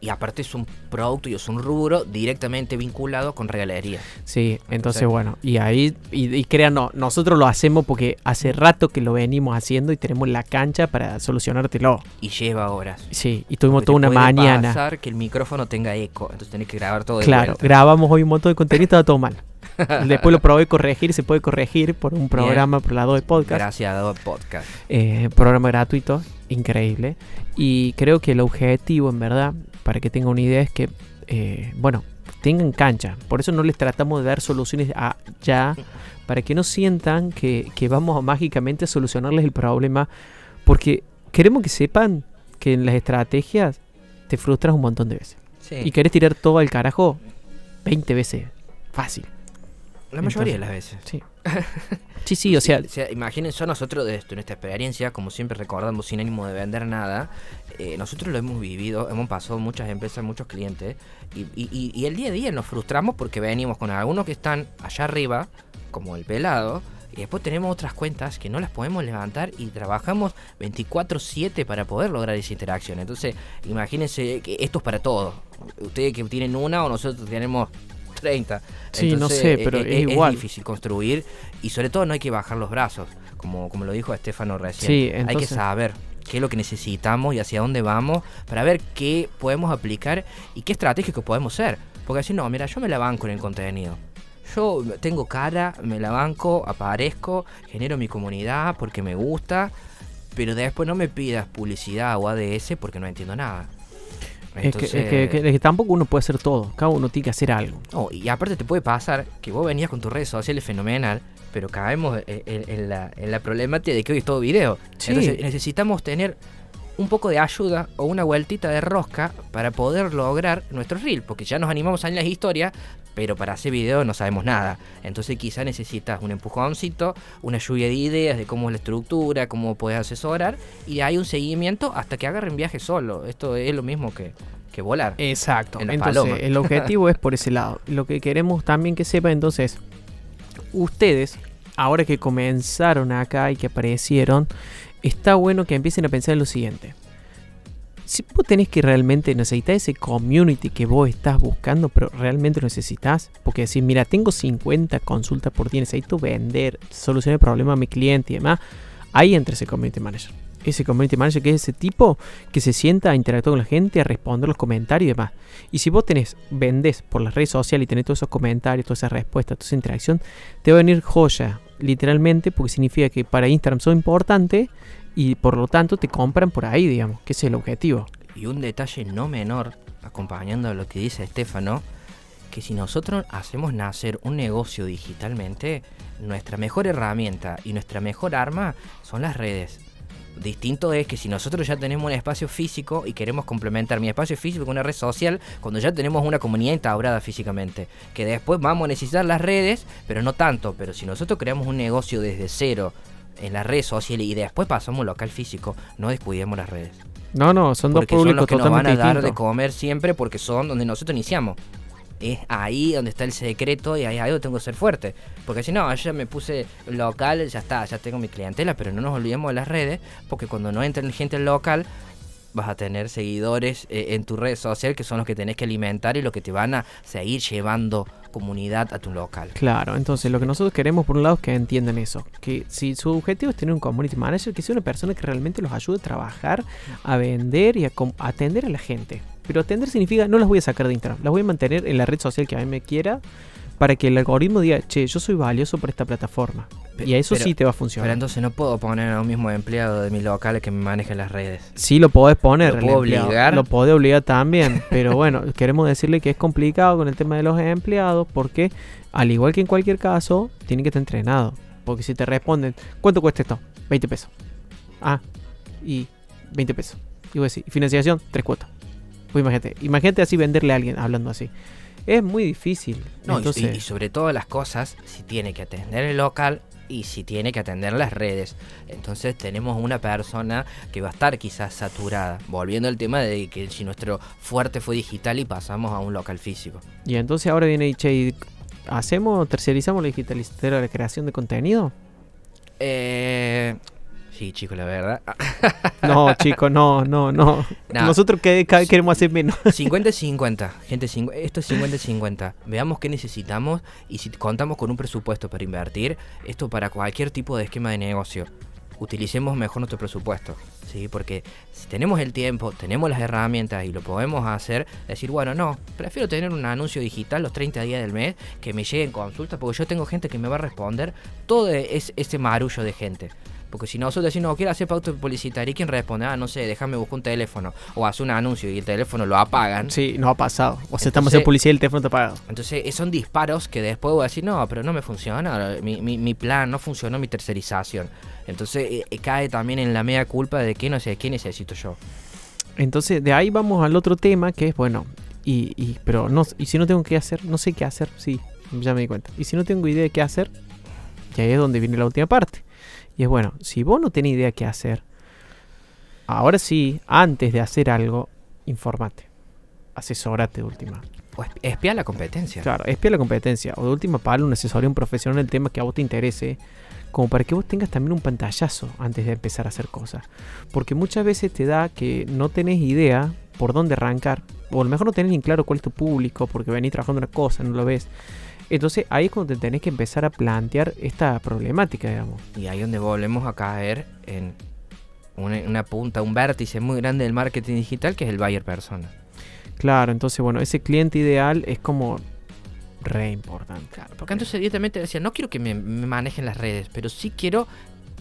S2: Y aparte es un producto y es un rubro directamente vinculado con regalería.
S3: Sí, entonces
S2: Entonces-
S3: bueno, y ahí, y, y nosotros lo hacemos porque hace rato que lo venimos haciendo y tenemos la cancha para solucionártelo.
S2: Y lleva horas.
S3: Sí, y tuvimos
S2: Porque
S3: toda
S2: te
S3: una
S2: puede
S3: mañana.
S2: pasar que el micrófono tenga eco, entonces tenés que grabar todo de
S3: Claro,
S2: vuelta.
S3: grabamos hoy un montón de contenido y estaba todo mal. Después lo probé corregir, se puede corregir por un programa, por lado de podcast.
S2: Gracias a Adobe Podcast.
S3: Eh, programa gratuito, increíble. Y creo que el objetivo, en verdad, para que tengan una idea, es que, eh, bueno, tengan cancha. Por eso no les tratamos de dar soluciones a ya, para que no sientan que, que vamos a mágicamente a solucionarles el problema. Porque queremos que sepan que en las estrategias te frustras un montón de veces.
S2: Sí.
S3: Y querés tirar todo al carajo 20 veces. Fácil.
S2: la mayoría de las veces.
S3: Sí. Sí, sí, o sea,
S2: o sea, imagínense nosotros de esto, nuestra experiencia, como siempre recordamos sin ánimo de vender nada, eh, nosotros lo hemos vivido, hemos pasado muchas empresas, muchos clientes, y, y- y- y el día a día nos frustramos porque venimos con algunos que están allá arriba, como el pelado, y después tenemos otras cuentas que no las podemos levantar y trabajamos 24/7 para poder lograr esa interacción. Entonces, imagínense que esto es para todos. Ustedes que tienen una o nosotros tenemos 30.
S3: Sí, no sé, pero
S2: eh,
S3: es igual.
S2: difícil construir y sobre todo no hay que bajar los brazos, como, como lo dijo Estefano recién.
S3: Sí,
S2: Hay que
S3: entonces-
S2: saber qué es lo que necesitamos y hacia dónde vamos para ver qué podemos aplicar y qué estratégico podemos ser. Porque así no, mira, yo me la banco en el contenido. Yo tengo cara, me la banco, aparezco, genero mi comunidad porque me gusta, pero después no me pidas publicidad o ADS porque no entiendo nada.
S3: Es, que, es que- que- es que tampoco uno puede hacer todo. Cada uno tiene que hacer algo.
S2: No, y aparte te puede pasar que vos venías con tus redes sociales fenomenal, pero caemos en, en- en la, en la problemática de que hoy es todo video.
S3: Sí.
S2: Entonces necesitamos tener un poco de ayuda o una vueltita de rosca para poder lograr nuestro reel, porque ya nos animamos a en las historias, pero para hacer video no sabemos nada. Entonces quizá necesitas un empujoncito, una lluvia de ideas de cómo es la estructura, cómo puedes asesorar, y ahí un seguimiento hasta que agarren viaje solo. Esto es lo mismo que, que volar.
S3: Exacto.
S2: En
S3: Entonces,
S2: paloma.
S3: el objetivo es por ese lado. Lo que queremos también que sepa entonces, ustedes, ahora que comenzaron acá y que aparecieron, está bueno que empiecen a pensar en lo siguiente. Si vos tenés que realmente necesitar ese community que vos estás buscando, pero realmente lo necesitas, porque decir, mira, tengo 50 consultas por día, necesito vender, solucionar el problema a mi cliente y demás, ahí entra ese community manager. Ese community manager que es ese tipo que se sienta a interactuar con la gente, a responder los comentarios y demás. Y si vos tenés, vendés por las redes sociales y tenés todos esos comentarios, todas esas respuestas, toda esa interacción, te va a venir joya, literalmente, porque significa que para Instagram son importantes y por lo tanto te compran por ahí, digamos, que es el objetivo.
S2: Y un detalle no menor, acompañando a lo que dice Estefano, que si nosotros hacemos nacer un negocio digitalmente, nuestra mejor herramienta y nuestra mejor arma son las redes. Distinto es que si nosotros ya tenemos un espacio físico y queremos complementar mi espacio físico con una red social, cuando ya tenemos una comunidad instaurada físicamente, que después vamos a necesitar las redes, pero no tanto, pero si nosotros creamos un negocio desde cero en las redes sociales y después pasamos al local físico, no descuidemos las redes
S3: No, no, son dos
S2: porque son
S3: públicos
S2: los que nos van a dar de comer siempre porque son donde nosotros iniciamos. Es ahí donde está el secreto y ahí, ahí tengo que ser fuerte. Porque si no, yo ya me puse local, ya está, ya tengo mi clientela, pero no nos olvidemos de las redes, porque cuando no entra gente al local, vas a tener seguidores eh, en tu red social que son los que tenés que alimentar y los que te van a seguir llevando comunidad a tu local.
S3: Claro, entonces lo que nosotros queremos por un lado es que entiendan eso, que si su objetivo es tener un community manager, que sea una persona que realmente los ayude a trabajar, a vender y a atender a la gente. Pero atender significa no las voy a sacar de Instagram, las voy a mantener en la red social que a mí me quiera para que el algoritmo diga, che, yo soy valioso por esta plataforma.
S2: Pe-
S3: y a eso
S2: pero-
S3: sí te va a
S2: Pero
S3: funcionar.
S2: entonces no puedo poner a un mismo empleado de mi local que me maneje las redes.
S3: Sí lo podés poner,
S2: ¿Lo puedo
S3: empleado.
S2: obligar?
S3: Lo podés obligar también, pero bueno, queremos decirle que es complicado con el tema de los empleados porque al igual que en cualquier caso, tienen que estar entrenados. Porque si te responden, ¿cuánto cuesta esto? 20 pesos. Ah, y 20 pesos. Y vos decís, ¿y financiación? Tres cuotas. Pues imagínate, imagínate así venderle a alguien hablando así. Es muy difícil.
S2: No, y-
S3: Entonces,
S2: y, y sobre todas las cosas, si tiene que atender el local, y si tiene que atender las redes. Entonces tenemos una persona que va a estar quizás saturada. Volviendo al tema de que si nuestro fuerte fue digital y pasamos a un local físico.
S3: Y entonces ahora viene che, ¿hacemos, tercerizamos la digitalización de la creación de contenido?
S2: Eh, Sí, chicos, la verdad.
S3: No, chicos, no, no, no. Nosotros que, cada vez queremos hacer menos.
S2: 50-50, gente, esto es 50-50. Veamos qué necesitamos y si contamos con un presupuesto para invertir, esto para cualquier tipo de esquema de negocio. Utilicemos mejor nuestro presupuesto, ¿sí? Porque si tenemos el tiempo, tenemos las herramientas y lo podemos hacer, decir, bueno, no, prefiero tener un anuncio digital los 30 días del mes que me lleguen consultas porque yo tengo gente que me va a responder todo ese marullo de gente. Porque si nosotros decimos, no, quiero hacer pauta publicitaria, ¿y quién responde? Ah, no sé, déjame buscar un teléfono. O hace un anuncio y el teléfono lo apagan.
S3: Sí, no ha pasado. O sea, estamos en publicidad y el teléfono está apagado.
S2: Entonces, son disparos que después voy a decir, no, pero no me funciona. Mi, mi, plan no funcionó, mi tercerización. Entonces, eh, eh, cae también en la media culpa de que no sé, ¿qué necesito yo?
S3: Entonces, de ahí vamos al otro tema que es, bueno, y, y, pero no, y si no tengo que hacer, no sé qué hacer, sí, ya me di cuenta. Y si no tengo idea de qué hacer, y ahí es donde viene la última parte y es bueno, si vos no tenés idea qué hacer, ahora sí, antes de hacer algo, informate. Asesorate de última.
S2: O espía la competencia.
S3: Claro, espía la competencia. O de última, paga un asesoría, un profesional en el tema que a vos te interese. Como para que vos tengas también un pantallazo antes de empezar a hacer cosas. Porque muchas veces te da que no tenés idea por dónde arrancar. O a lo mejor no tenés ni claro cuál es tu público porque venís trabajando una cosa, no lo ves. Entonces ahí es cuando te tenés que empezar a plantear esta problemática, digamos.
S2: Y ahí es donde volvemos a caer en una, punta, un vértice muy grande del marketing digital que es el buyer persona.
S3: Claro, entonces bueno, ese cliente ideal es como re importante.
S2: Claro, porque entonces directamente decía, no quiero que me, manejen las redes, pero sí quiero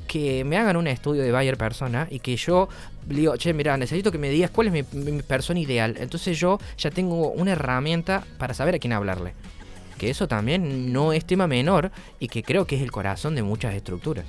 S2: que me hagan un estudio de buyer persona y que yo digo, che, mira, necesito que me digas cuál es mi persona ideal. Entonces yo ya tengo una herramienta para saber a quién hablarle que eso también no es tema menor y que creo que es el corazón de muchas estructuras.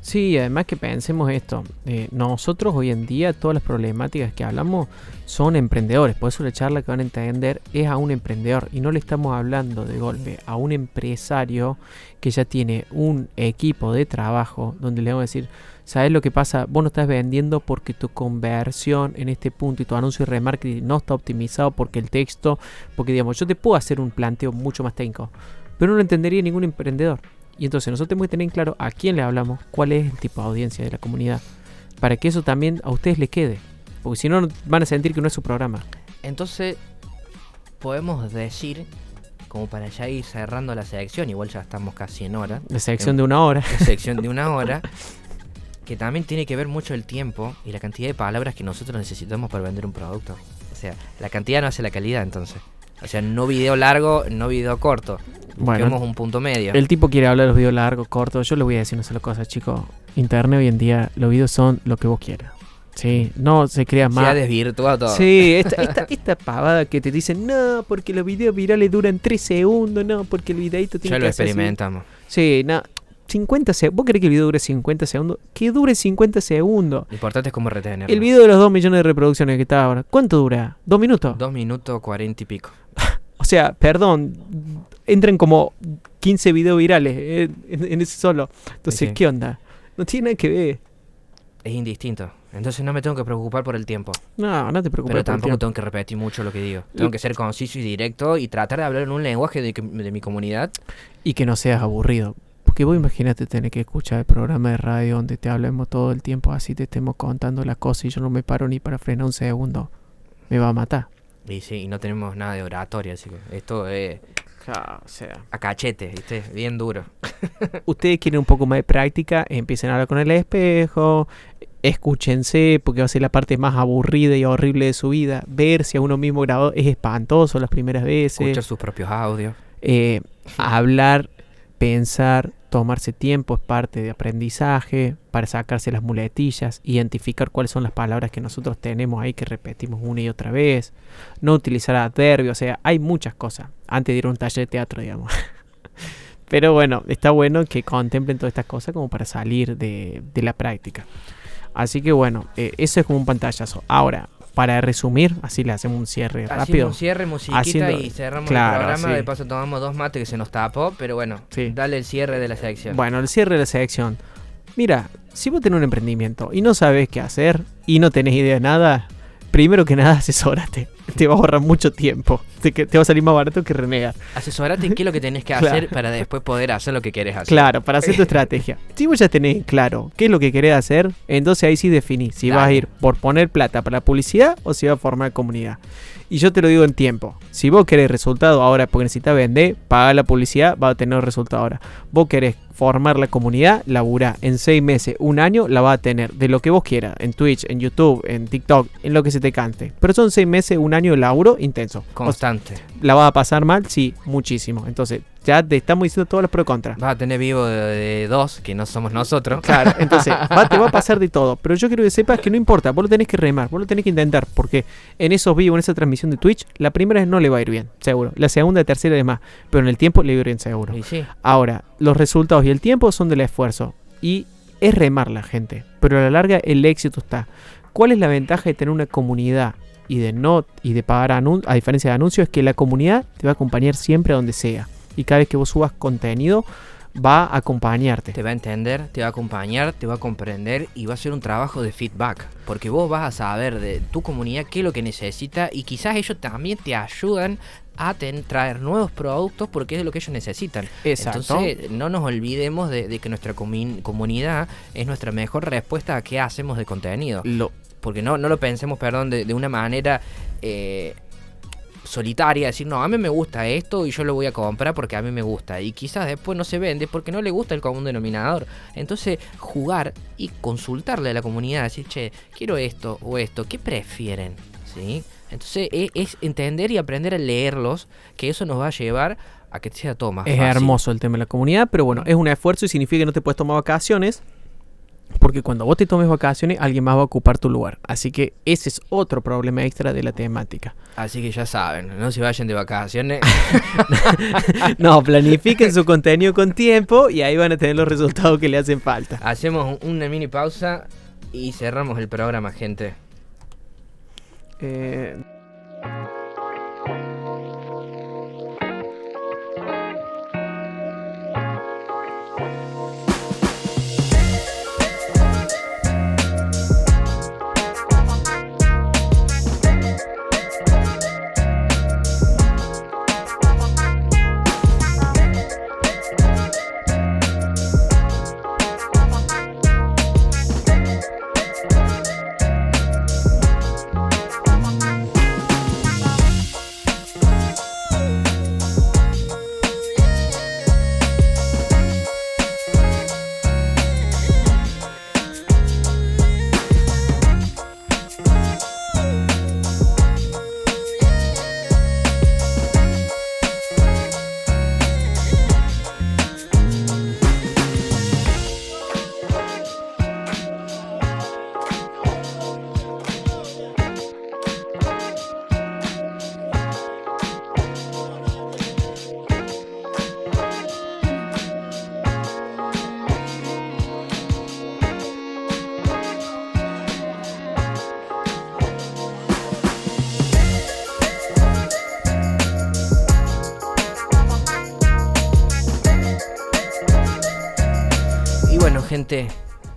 S3: Sí, además que pensemos esto, eh, nosotros hoy en día todas las problemáticas que hablamos son emprendedores, por eso la charla que van a entender es a un emprendedor y no le estamos hablando de golpe a un empresario que ya tiene un equipo de trabajo donde le vamos a decir, ¿Sabes lo que pasa? Vos no estás vendiendo porque tu conversión en este punto y tu anuncio de remarketing no está optimizado porque el texto, porque digamos, yo te puedo hacer un planteo mucho más técnico, pero no lo entendería ningún emprendedor. Y entonces nosotros tenemos que tener claro a quién le hablamos, cuál es el tipo de audiencia de la comunidad, para que eso también a ustedes les quede, porque si no van a sentir que no es su programa.
S2: Entonces, podemos decir como para ya ir cerrando la sección, igual ya estamos casi en hora.
S3: La sección de una hora.
S2: La sección de una hora. que también tiene que ver mucho el tiempo y la cantidad de palabras que nosotros necesitamos para vender un producto. O sea, la cantidad no hace la calidad entonces. O sea, no video largo, no video corto. Busquemos un punto medio.
S3: El tipo quiere hablar de los videos largos, cortos. Yo le voy a decir una sola cosa, chicos. Internet hoy en día, los videos son lo que vos quieras. Sí, no se crea más. Se
S2: ha desvirtuado todo.
S3: Sí, esta, esta, esta, pavada que te dicen, no, porque los videos virales duran 3 segundos, no, porque el videito tiene
S2: ya lo experimentamos.
S3: Sí, no, 50 segundos. ¿Vos querés que el video dure 50 segundos? Que dure 50 segundos.
S2: Lo importante es cómo retenerlo.
S3: El video de los 2 millones de reproducciones que está ahora, ¿cuánto dura? ¿Dos minutos?
S2: 2 minutos 40 y pico.
S3: o sea, perdón, entran como 15 videos virales eh, en, ese solo. Entonces, ¿qué onda? No tiene nada que ver.
S2: Es indistinto. Entonces no me tengo que preocupar por el tiempo.
S3: No, no te preocupes.
S2: Pero tampoco tengo que repetir mucho lo que digo. Tengo que ser conciso y directo y tratar de hablar en un lenguaje de, de mi comunidad.
S3: Y que no seas aburrido. Porque vos imagínate tener que escuchar el programa de radio donde te hablemos todo el tiempo así, te estemos contando las cosas y yo no me paro ni para frenar un segundo. Me va a matar.
S2: Y sí, y no tenemos nada de oratoria, así que esto es... o sea. A cachete, ¿viste? Bien duro.
S3: Ustedes quieren un poco más de práctica, empiecen a hablar con el espejo, escúchense, porque va a ser la parte más aburrida y horrible de su vida. Ver si a uno mismo grabado es espantoso las primeras veces.
S2: Escuchar sus propios audios.
S3: Eh, hablar Pensar, tomarse tiempo es parte de aprendizaje para sacarse las muletillas, identificar cuáles son las palabras que nosotros tenemos ahí que repetimos una y otra vez, no utilizar adverbios, o sea, hay muchas cosas antes de ir a un taller de teatro, digamos. Pero bueno, está bueno que contemplen todas estas cosas como para salir de, la práctica. Así que bueno, eh, eso es como un pantallazo. Ahora, para resumir, así le hacemos un cierre
S2: Hacemos
S3: rápido.
S2: un cierre, musiquita
S3: Haciendo-
S2: y cerramos
S3: Claro,
S2: el programa.
S3: sí.
S2: De paso tomamos dos mates que se nos tapó, pero bueno,
S3: Sí.
S2: dale el cierre de la sección.
S3: Bueno, el cierre de la sección. Mira, si vos tenés un emprendimiento y no sabes qué hacer y no tenés idea de nada, primero que nada asesórate. Te va a ahorrar mucho tiempo. Te, te va a salir más barato que renegar.
S2: Asesorate en qué es lo que tenés que
S3: Claro.
S2: hacer para después poder hacer lo que querés hacer.
S3: Claro, para hacer tu estrategia. Si vos ya tenés claro qué es lo que querés hacer, entonces ahí sí definís si vas a
S2: Dale.
S3: ir por poner plata para la publicidad o si vas a formar comunidad. Y yo te lo digo en tiempo. Si vos querés resultado ahora porque necesitas vender, paga la publicidad, va a tener resultado ahora. Vos querés formar la comunidad, laburá en seis meses, un año, la va a tener de lo que vos quieras, en Twitch, en YouTube, en TikTok, en lo que se te cante. Pero son seis meses, un año de laburo intenso. O sea,
S2: Constante.
S3: ¿La vas a pasar mal? Sí, muchísimo. Entonces, ya te estamos diciendo todos los pro y contra.
S2: Vas a tener vivo de, de dos, que no somos nosotros.
S3: Claro, entonces va, te va a pasar de todo. Pero yo quiero que sepas que no importa, vos lo tenés que remar, vos lo tenés que intentar. Porque en esos vivos, en esa transmisión de Twitch, la primera vez no le va a ir bien, seguro. La segunda, tercera y demás. Pero en el tiempo le va a ir bien, seguro.
S2: Y sí,
S3: Ahora, los resultados y el tiempo son del esfuerzo. Y es remar la gente. Pero a la larga el éxito está. ¿Cuál es la ventaja de tener una comunidad y de no y de pagar a diferencia de anuncios? Es que la comunidad te va a acompañar siempre a donde sea. Y cada vez que vos subas contenido, va a acompañarte.
S2: te va a entender, te va a acompañar, te va a comprender y va a ser un trabajo de feedback. Porque vos vas a saber de tu comunidad qué es lo que necesita y quizás ellos también te ayudan a traer nuevos productos porque es de lo que ellos necesitan.
S3: Exacto.
S2: Entonces, no nos olvidemos de, de que nuestra comunidad es nuestra mejor respuesta a qué hacemos de contenido.
S3: Lo,
S2: Porque no, no lo pensemos, perdón, de, de una manera eh, solitaria, decir, no, a mí me gusta esto y yo lo voy a comprar porque a mí me gusta. Y quizás después no se vende porque no le gusta el común denominador. Entonces, jugar y consultarle a la comunidad, decir, che, quiero esto o esto, ¿qué prefieren? ¿Sí? Entonces, e- es, entender y aprender a leerlos, que eso nos va a llevar a que sea todo más
S3: es
S2: fácil.
S3: hermoso el tema de la comunidad, pero bueno, es un esfuerzo y significa que no te puedes tomar vacaciones. Porque cuando vos te tomes vacaciones, alguien más va a ocupar tu lugar. Así que ese es otro problema extra de la temática.
S2: Así que ya saben, no se vayan de vacaciones.
S3: No, planifiquen su contenido con tiempo y ahí van a tener los resultados que le hacen falta.
S2: Hacemos un- una mini pausa y cerramos el programa, gente.
S3: Eh,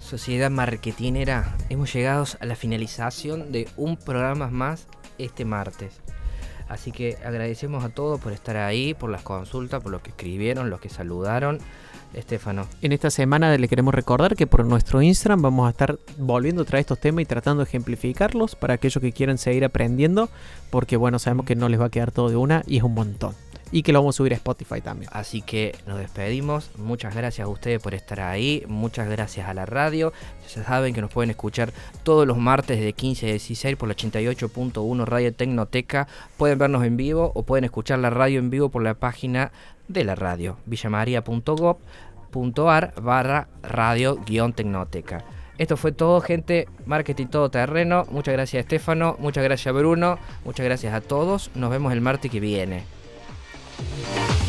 S2: Sociedad Marketinera, hemos llegado a la finalización de un programa más este martes. Así que agradecemos a todos por estar ahí, por las consultas, por los que escribieron, los que saludaron. Estefano,
S3: En esta semana le queremos recordar que por nuestro Instagram vamos a estar volviendo a traer estos temas y tratando de ejemplificarlos para aquellos que quieran seguir aprendiendo, porque bueno, sabemos que no les va a quedar todo de una y es un montón. Y que lo vamos a subir a Spotify también.
S2: así que nos despedimos. Muchas gracias a ustedes por estar ahí. Muchas gracias a la radio. Ya saben que nos pueden escuchar todos los martes de 15 a 16 por la 88.1 Radio Tecnoteca. Pueden vernos en vivo o pueden escuchar la radio en vivo por la página de la radio, villamaria.gov.ar barra radio guion tecnoteca. Esto fue todo, gente. Marketing todo terreno. Muchas gracias, Estefano. Muchas gracias, Bruno. Muchas gracias a todos. Nos vemos el martes que viene. Thank you.